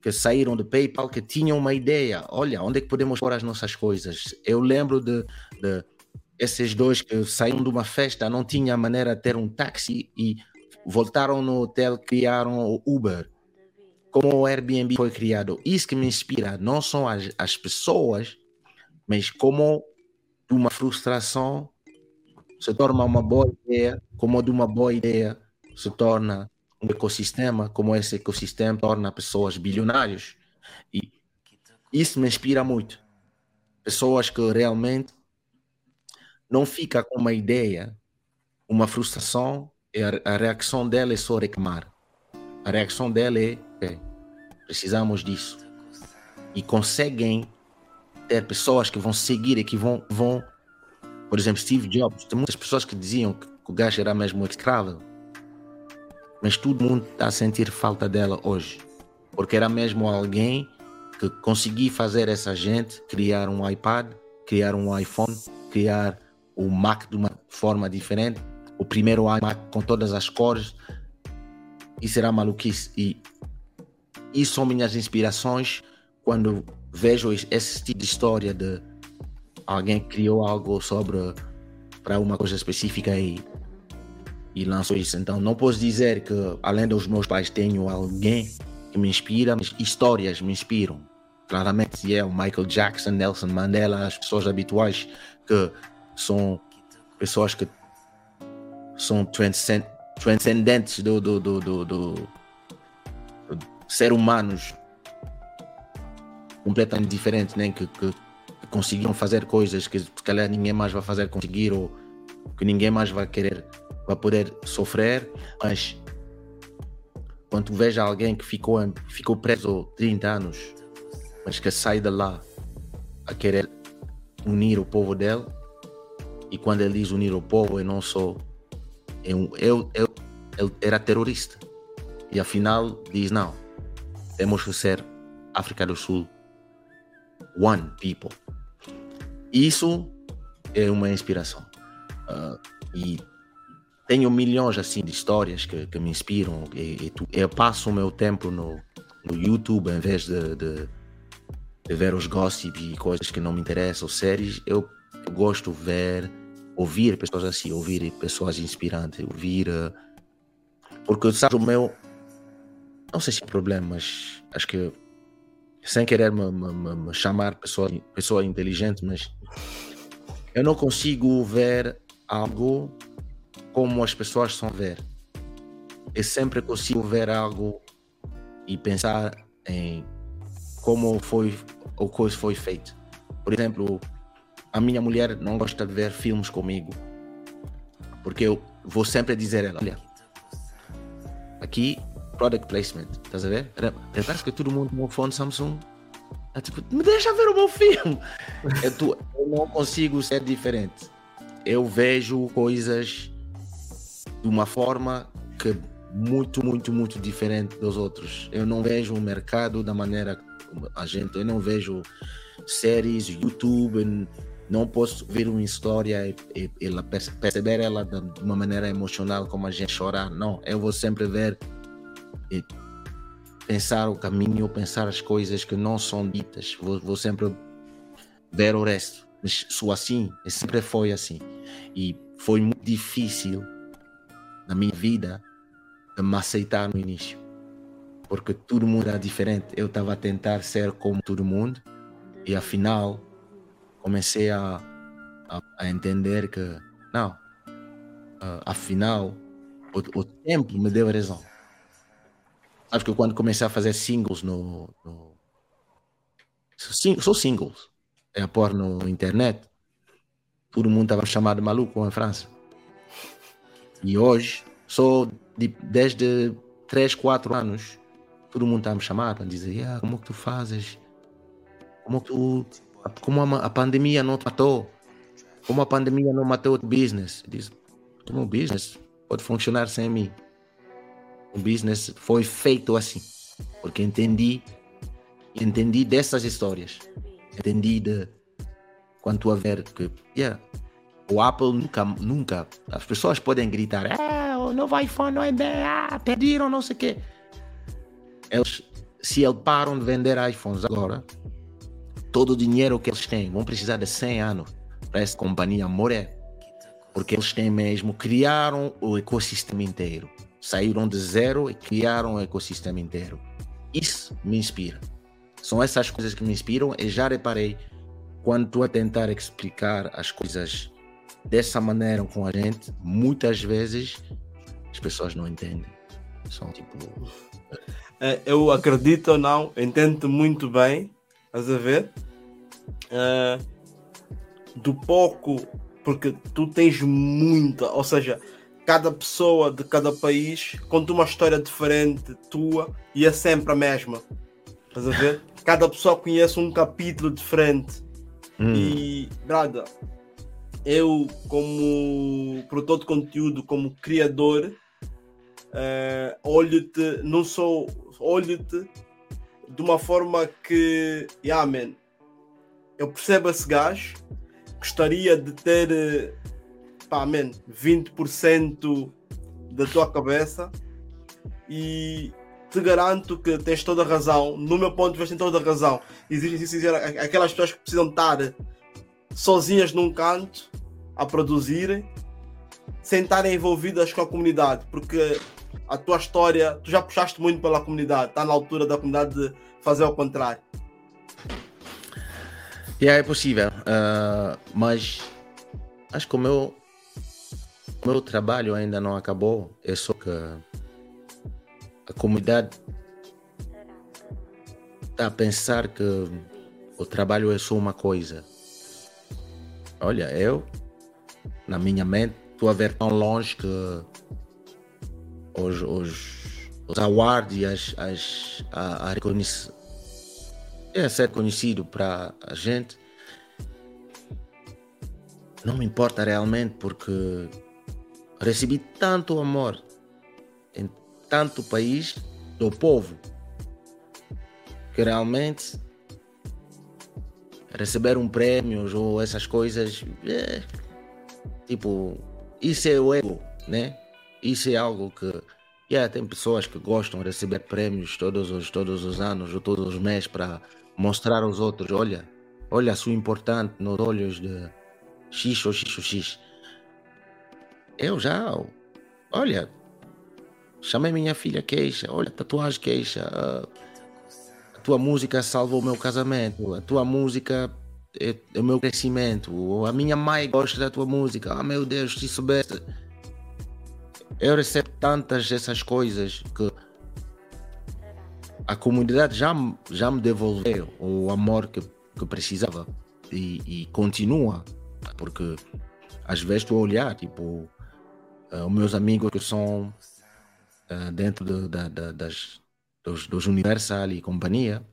que saíram do PayPal, que tinham uma ideia. Olha, onde é que podemos pôr as nossas coisas? Eu lembro de, de esses dois que saíram de uma festa, não tinha maneira de ter um táxi e voltaram no hotel, criaram o Uber. Como o Airbnb foi criado. Isso que me inspira, não são as, as pessoas, mas como de uma frustração se torna uma boa ideia, como de uma boa ideia se torna um ecossistema, como esse ecossistema torna pessoas bilionários. E isso me inspira muito. Pessoas que realmente não ficam com uma ideia, uma frustração, e a, a reação dela é só reclamar. A reação dela é, é precisamos disso. E conseguem ter pessoas que vão seguir e que vão, vão por exemplo, Steve Jobs, tem muitas pessoas que diziam que o gajo era mesmo escravo, mas todo mundo está a sentir falta dela hoje, porque era mesmo alguém que conseguia fazer essa gente criar um iPad, criar um iPhone, criar o Mac de uma forma diferente, o primeiro iMac com todas as cores, isso era maluquice. E são minhas inspirações quando vejo esse tipo de história de alguém que criou algo sobre para uma coisa específica e, e lançou isso. Então não posso dizer que além dos meus pais tenho alguém que me inspira, histórias me inspiram. Claramente é o Michael Jackson, Nelson Mandela, as pessoas habituais que são pessoas que são transcendentes do, do, do, do, do, do ser humanos completamente diferentes, né? que, que, que conseguiram fazer coisas que se calhar ninguém mais vai fazer conseguir ou que ninguém mais vai querer, vai poder sofrer, mas quando veja alguém que ficou, ficou preso 30 anos, mas que sai de lá a querer unir o povo dele, e quando ele diz unir o povo, eu não sou. Eu, eu, eu, ele era terrorista. E afinal diz: não, temos que ser África do Sul one people. Isso é uma inspiração. Uh, e tenho milhões assim de histórias que, que me inspiram. E, e tu, eu passo o meu tempo no, no YouTube em vez de, de, de, ver os gossip e coisas que não me interessam, séries. Eu, gosto de ver, ouvir pessoas assim, ouvir pessoas inspirantes, ouvir. Uh, porque sabe o meu. Não sei se é problema, mas acho que sem querer me, me, me chamar pessoa, pessoa inteligente, mas eu não consigo ver algo como as pessoas estão a ver. Eu sempre consigo ver algo e pensar em como foi o coisa foi feito. Por exemplo, a minha mulher não gosta de ver filmes comigo, porque eu vou sempre dizer a ela, olha, aqui product placement, estás a ver? Reparaste que todo mundo tem um fone Samsung? É tipo, me deixa ver o meu filme. eu, eu não consigo ser diferente. Eu vejo coisas de uma forma que muito, muito, muito diferente dos outros. Eu não vejo o mercado da maneira a gente, eu não vejo séries, YouTube, não posso ver uma história e, e, e perceber ela de uma maneira emocional como a gente chorar. Não, eu vou sempre ver pensar o caminho, pensar as coisas que não são ditas. Vou, vou sempre ver o resto. Mas sou assim, sempre foi assim. E foi muito difícil na minha vida de me aceitar no início. Porque todo mundo era diferente. Eu estava a tentar ser como todo mundo e afinal comecei a, a, a entender que não, uh, afinal o, o tempo me deu razão Acho que quando comecei a fazer singles no, no, sou singles, é a pôr no internet. Todo mundo estava chamado maluco em França. E hoje, sou de, desde 3, 4 anos, todo mundo está a me chamar para dizer: ah, como que tu fazes? Como, tu, como a, a, pandemia não te matou? Como a pandemia não matou o business? Diz: o business pode funcionar sem mim. O business foi feito assim, porque entendi, entendi dessas histórias, entendi de quanto a ver que, yeah, o Apple nunca, nunca, as pessoas podem gritar, ah, o novo iPhone não é bem, ah, perderam, não sei o quê. Eles, se eles param de vender iPhones agora, todo o dinheiro que eles têm, vão precisar de 100 anos para essa companhia morrer. Porque eles têm mesmo, criaram o ecossistema inteiro saíram de zero e criaram um ecossistema inteiro. Isso me inspira. São essas coisas que me inspiram e já reparei quando estou a tentar explicar as coisas dessa maneira com a gente, muitas vezes as pessoas não entendem. São tipo. É, eu acredito ou não, entendo muito bem, estás a ver? É, do pouco, porque tu tens muita, ou seja, cada pessoa de cada país conta uma história diferente tua e é sempre a mesma. Estás a ver? Cada pessoa conhece um capítulo diferente. Hum. E, Braga, eu, como produtor de conteúdo, como criador, uh, olho-te, não sou, olho-te de uma forma que, yeah, man, eu percebo esse gajo, gostaria de ter eh, pá, man, 20% da tua cabeça e te garanto que tens toda a razão. No meu ponto de vista, tens toda a razão. Existem aquelas pessoas que precisam estar sozinhas num canto a produzirem sem estarem envolvidas com a comunidade, porque a tua história, tu já puxaste muito pela comunidade, está na altura da comunidade de fazer o contrário. Yeah, é possível, uh, mas acho que o meu, o meu trabalho ainda não acabou, é só que a comunidade está a pensar que o trabalho é só uma coisa. Olha, eu, na minha mente, estou a ver tão longe que os, os, os awards e as, as, a, a reconhecer, é ser conhecido para a gente. Não me importa realmente porque recebi tanto amor em tanto país do povo que realmente receber um prêmio ou essas coisas é, tipo isso é o ego né? Isso é algo que yeah, tem pessoas que gostam de receber prêmios todos os todos os anos ou todos os meses para mostrar aos outros olha olha sou importante nos olhos de X ou X ou X. Eu já, olha, chamei minha filha queixa, olha, tatuagem queixa, a tua música salvou o meu casamento, a tua música é, é o meu crescimento, a minha mãe gosta da tua música, ah meu Deus, se soubesse. Eu recebo tantas essas coisas que a comunidade já, já me devolveu o amor que, que precisava e, e continua, porque às vezes a olhar, tipo, uh, os meus amigos que são uh, dentro de, de, de, das, dos, dos, Universal e companhia,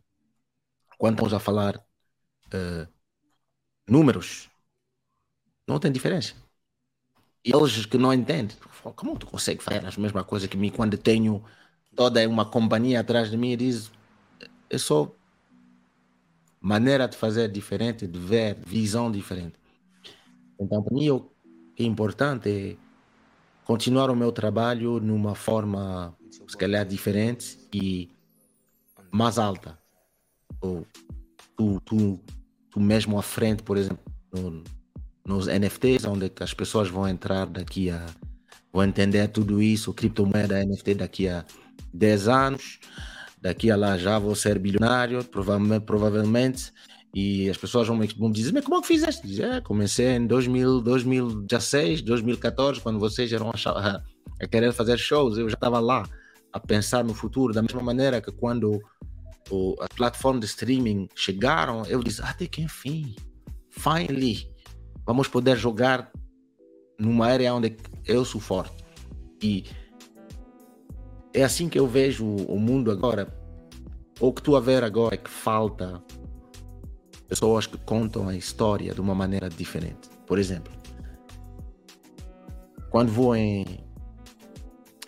quando estamos a falar uh, números, não tem diferença. E eles que não entendem, como tu consegue fazer as mesmas coisas que mim quando tenho toda uma companhia atrás de mim e diz, é só maneira de fazer diferente, de ver, visão diferente. Então, para mim, o que é importante é continuar o meu trabalho numa forma, se calhar, diferente e mais alta. Ou tu, tu, tu mesmo à frente, por exemplo, no, nos NFTs, onde as pessoas vão entrar daqui a. vão entender tudo isso, criptomoeda, NFT daqui a 10 anos. Daqui a lá já vou ser bilionário, provavelmente, provavelmente e as pessoas vão vão dizer, mas como é que fizeste? Diz, é, comecei em 2000, 2016, 2014, quando vocês eram a, a querer fazer shows, eu já estava lá a pensar no futuro, da mesma maneira que quando o, a plataforma de streaming chegaram, eu disse, até que enfim, finally, vamos poder jogar numa área onde eu sou forte. E é assim que eu vejo o mundo agora. O que tu a ver agora é que falta pessoas que contam a história de uma maneira diferente. Por exemplo, quando vou em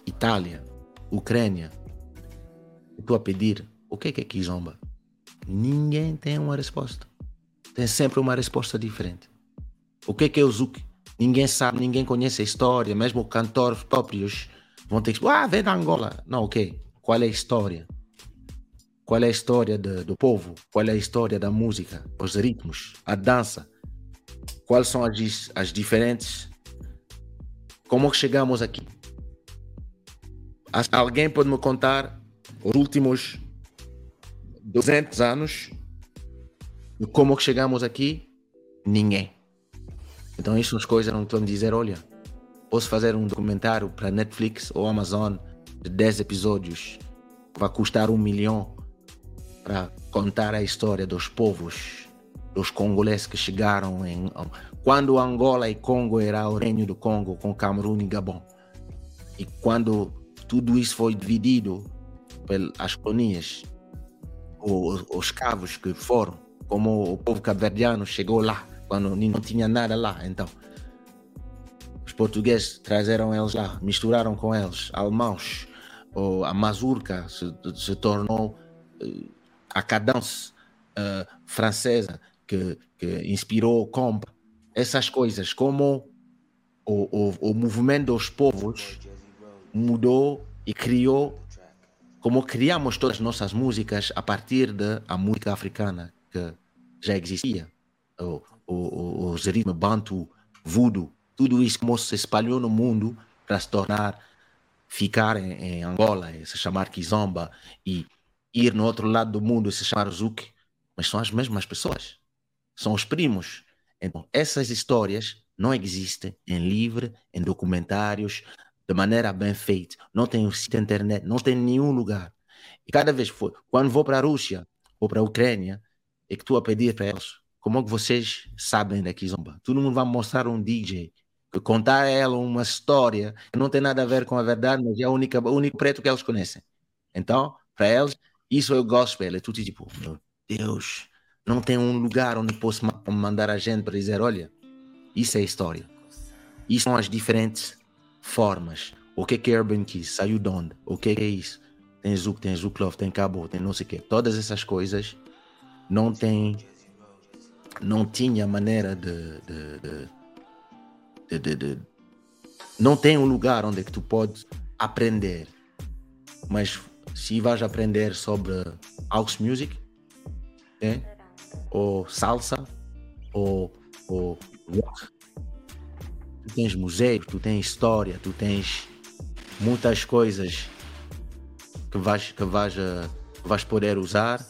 Itália, Ucrânia, estou a pedir o que é que é Kizomba? Ninguém tem uma resposta. Tem sempre uma resposta diferente. O que é que é o Zuki? Ninguém sabe, ninguém conhece a história, mesmo cantores próprios vão ter que. Ah, vem da Angola. Não, ok. Qual é a história? Qual é a história de, do povo? Qual é a história da música? Os ritmos, a dança? Quais são as, as diferentes? Como chegamos aqui? Alguém pode me contar os últimos 200 anos de como chegamos aqui? Ninguém. Então, isso as coisas não estão a dizer: olha, posso fazer um documentário para Netflix ou Amazon de 10 episódios que vai custar um milhão para contar a história dos povos, dos congoleses que chegaram em. Quando Angola e Congo era o reino do Congo, com Camerun e Gabão. E quando tudo isso foi dividido pelas colônias, os, os cavos que foram, como o povo cabo-verdiano chegou lá, quando não tinha nada lá. Então, os portugueses trazeram eles lá, misturaram com eles, alemãos, ou a mazurca se, se tornou uh, a cadence uh, francesa que, que, inspirou o comp, essas coisas, como o, o, o movimento dos povos mudou e criou, como criamos todas as nossas músicas a partir da música africana que já existia, o, o, os ritmos bantu, voodoo, tudo isso como se espalhou no mundo para se tornar, ficar em, em Angola, se chamar Kizomba e ir no outro lado do mundo e se chamar Zuki, mas são as mesmas pessoas, são os primos. Então, essas histórias não existem em livro, em documentários, de maneira bem feita. Não tem o sítio internet, não tem nenhum lugar. E cada vez que for, quando vou para a Rússia ou para a Ucrânia, é que tu a pedir para eles, como é que vocês sabem daqui Zomba? Todo mundo vai mostrar um DJ que contar a ela uma história que não tem nada a ver com a verdade, mas é o único, o único preto que eles conhecem. Então, para eles, isso é o gospel. É tudo tipo, meu Deus, não tem um lugar onde posso mandar a gente para dizer: olha, isso é história. Isso são as diferentes formas. O que é Urban Keys? Saiu de onde? O que é isso? Tem Zouk, tem Zouk Love, tem Cabo, tem não sei o quê. Todas essas coisas não tem não tinha maneira de, de, de, de, não tem um lugar onde é que tu podes aprender mas se vais aprender sobre house music né? ou salsa ou, ou rock tu tens museu tu tens história tu tens muitas coisas que vais que vais, eh, que vais poder usar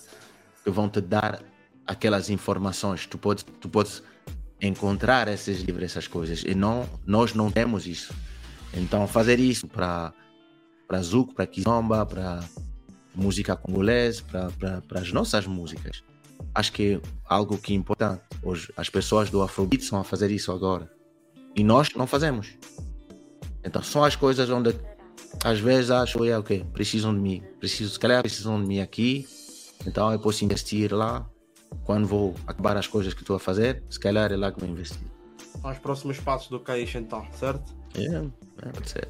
que vão te dar aquelas informações. Tu podes, tu podes encontrar esses livros, essas coisas. E não, nós não temos isso. Então, fazer isso para para Zuko, para Kizomba, para música congolesa, para as nossas músicas. Acho que é algo que é importante. Hoje, as pessoas do Afrobeat estão a fazer isso agora. E nós não fazemos. Então, são as coisas onde às vezes acho, é ok, precisam de mim. Preciso, se calhar precisam de mim aqui. Então, eu posso investir lá quando vou acabar as coisas que estou a fazer, se calhar é lá que vou investir. São os próximos passos do Caixa então, certo? É, yeah, pode ser.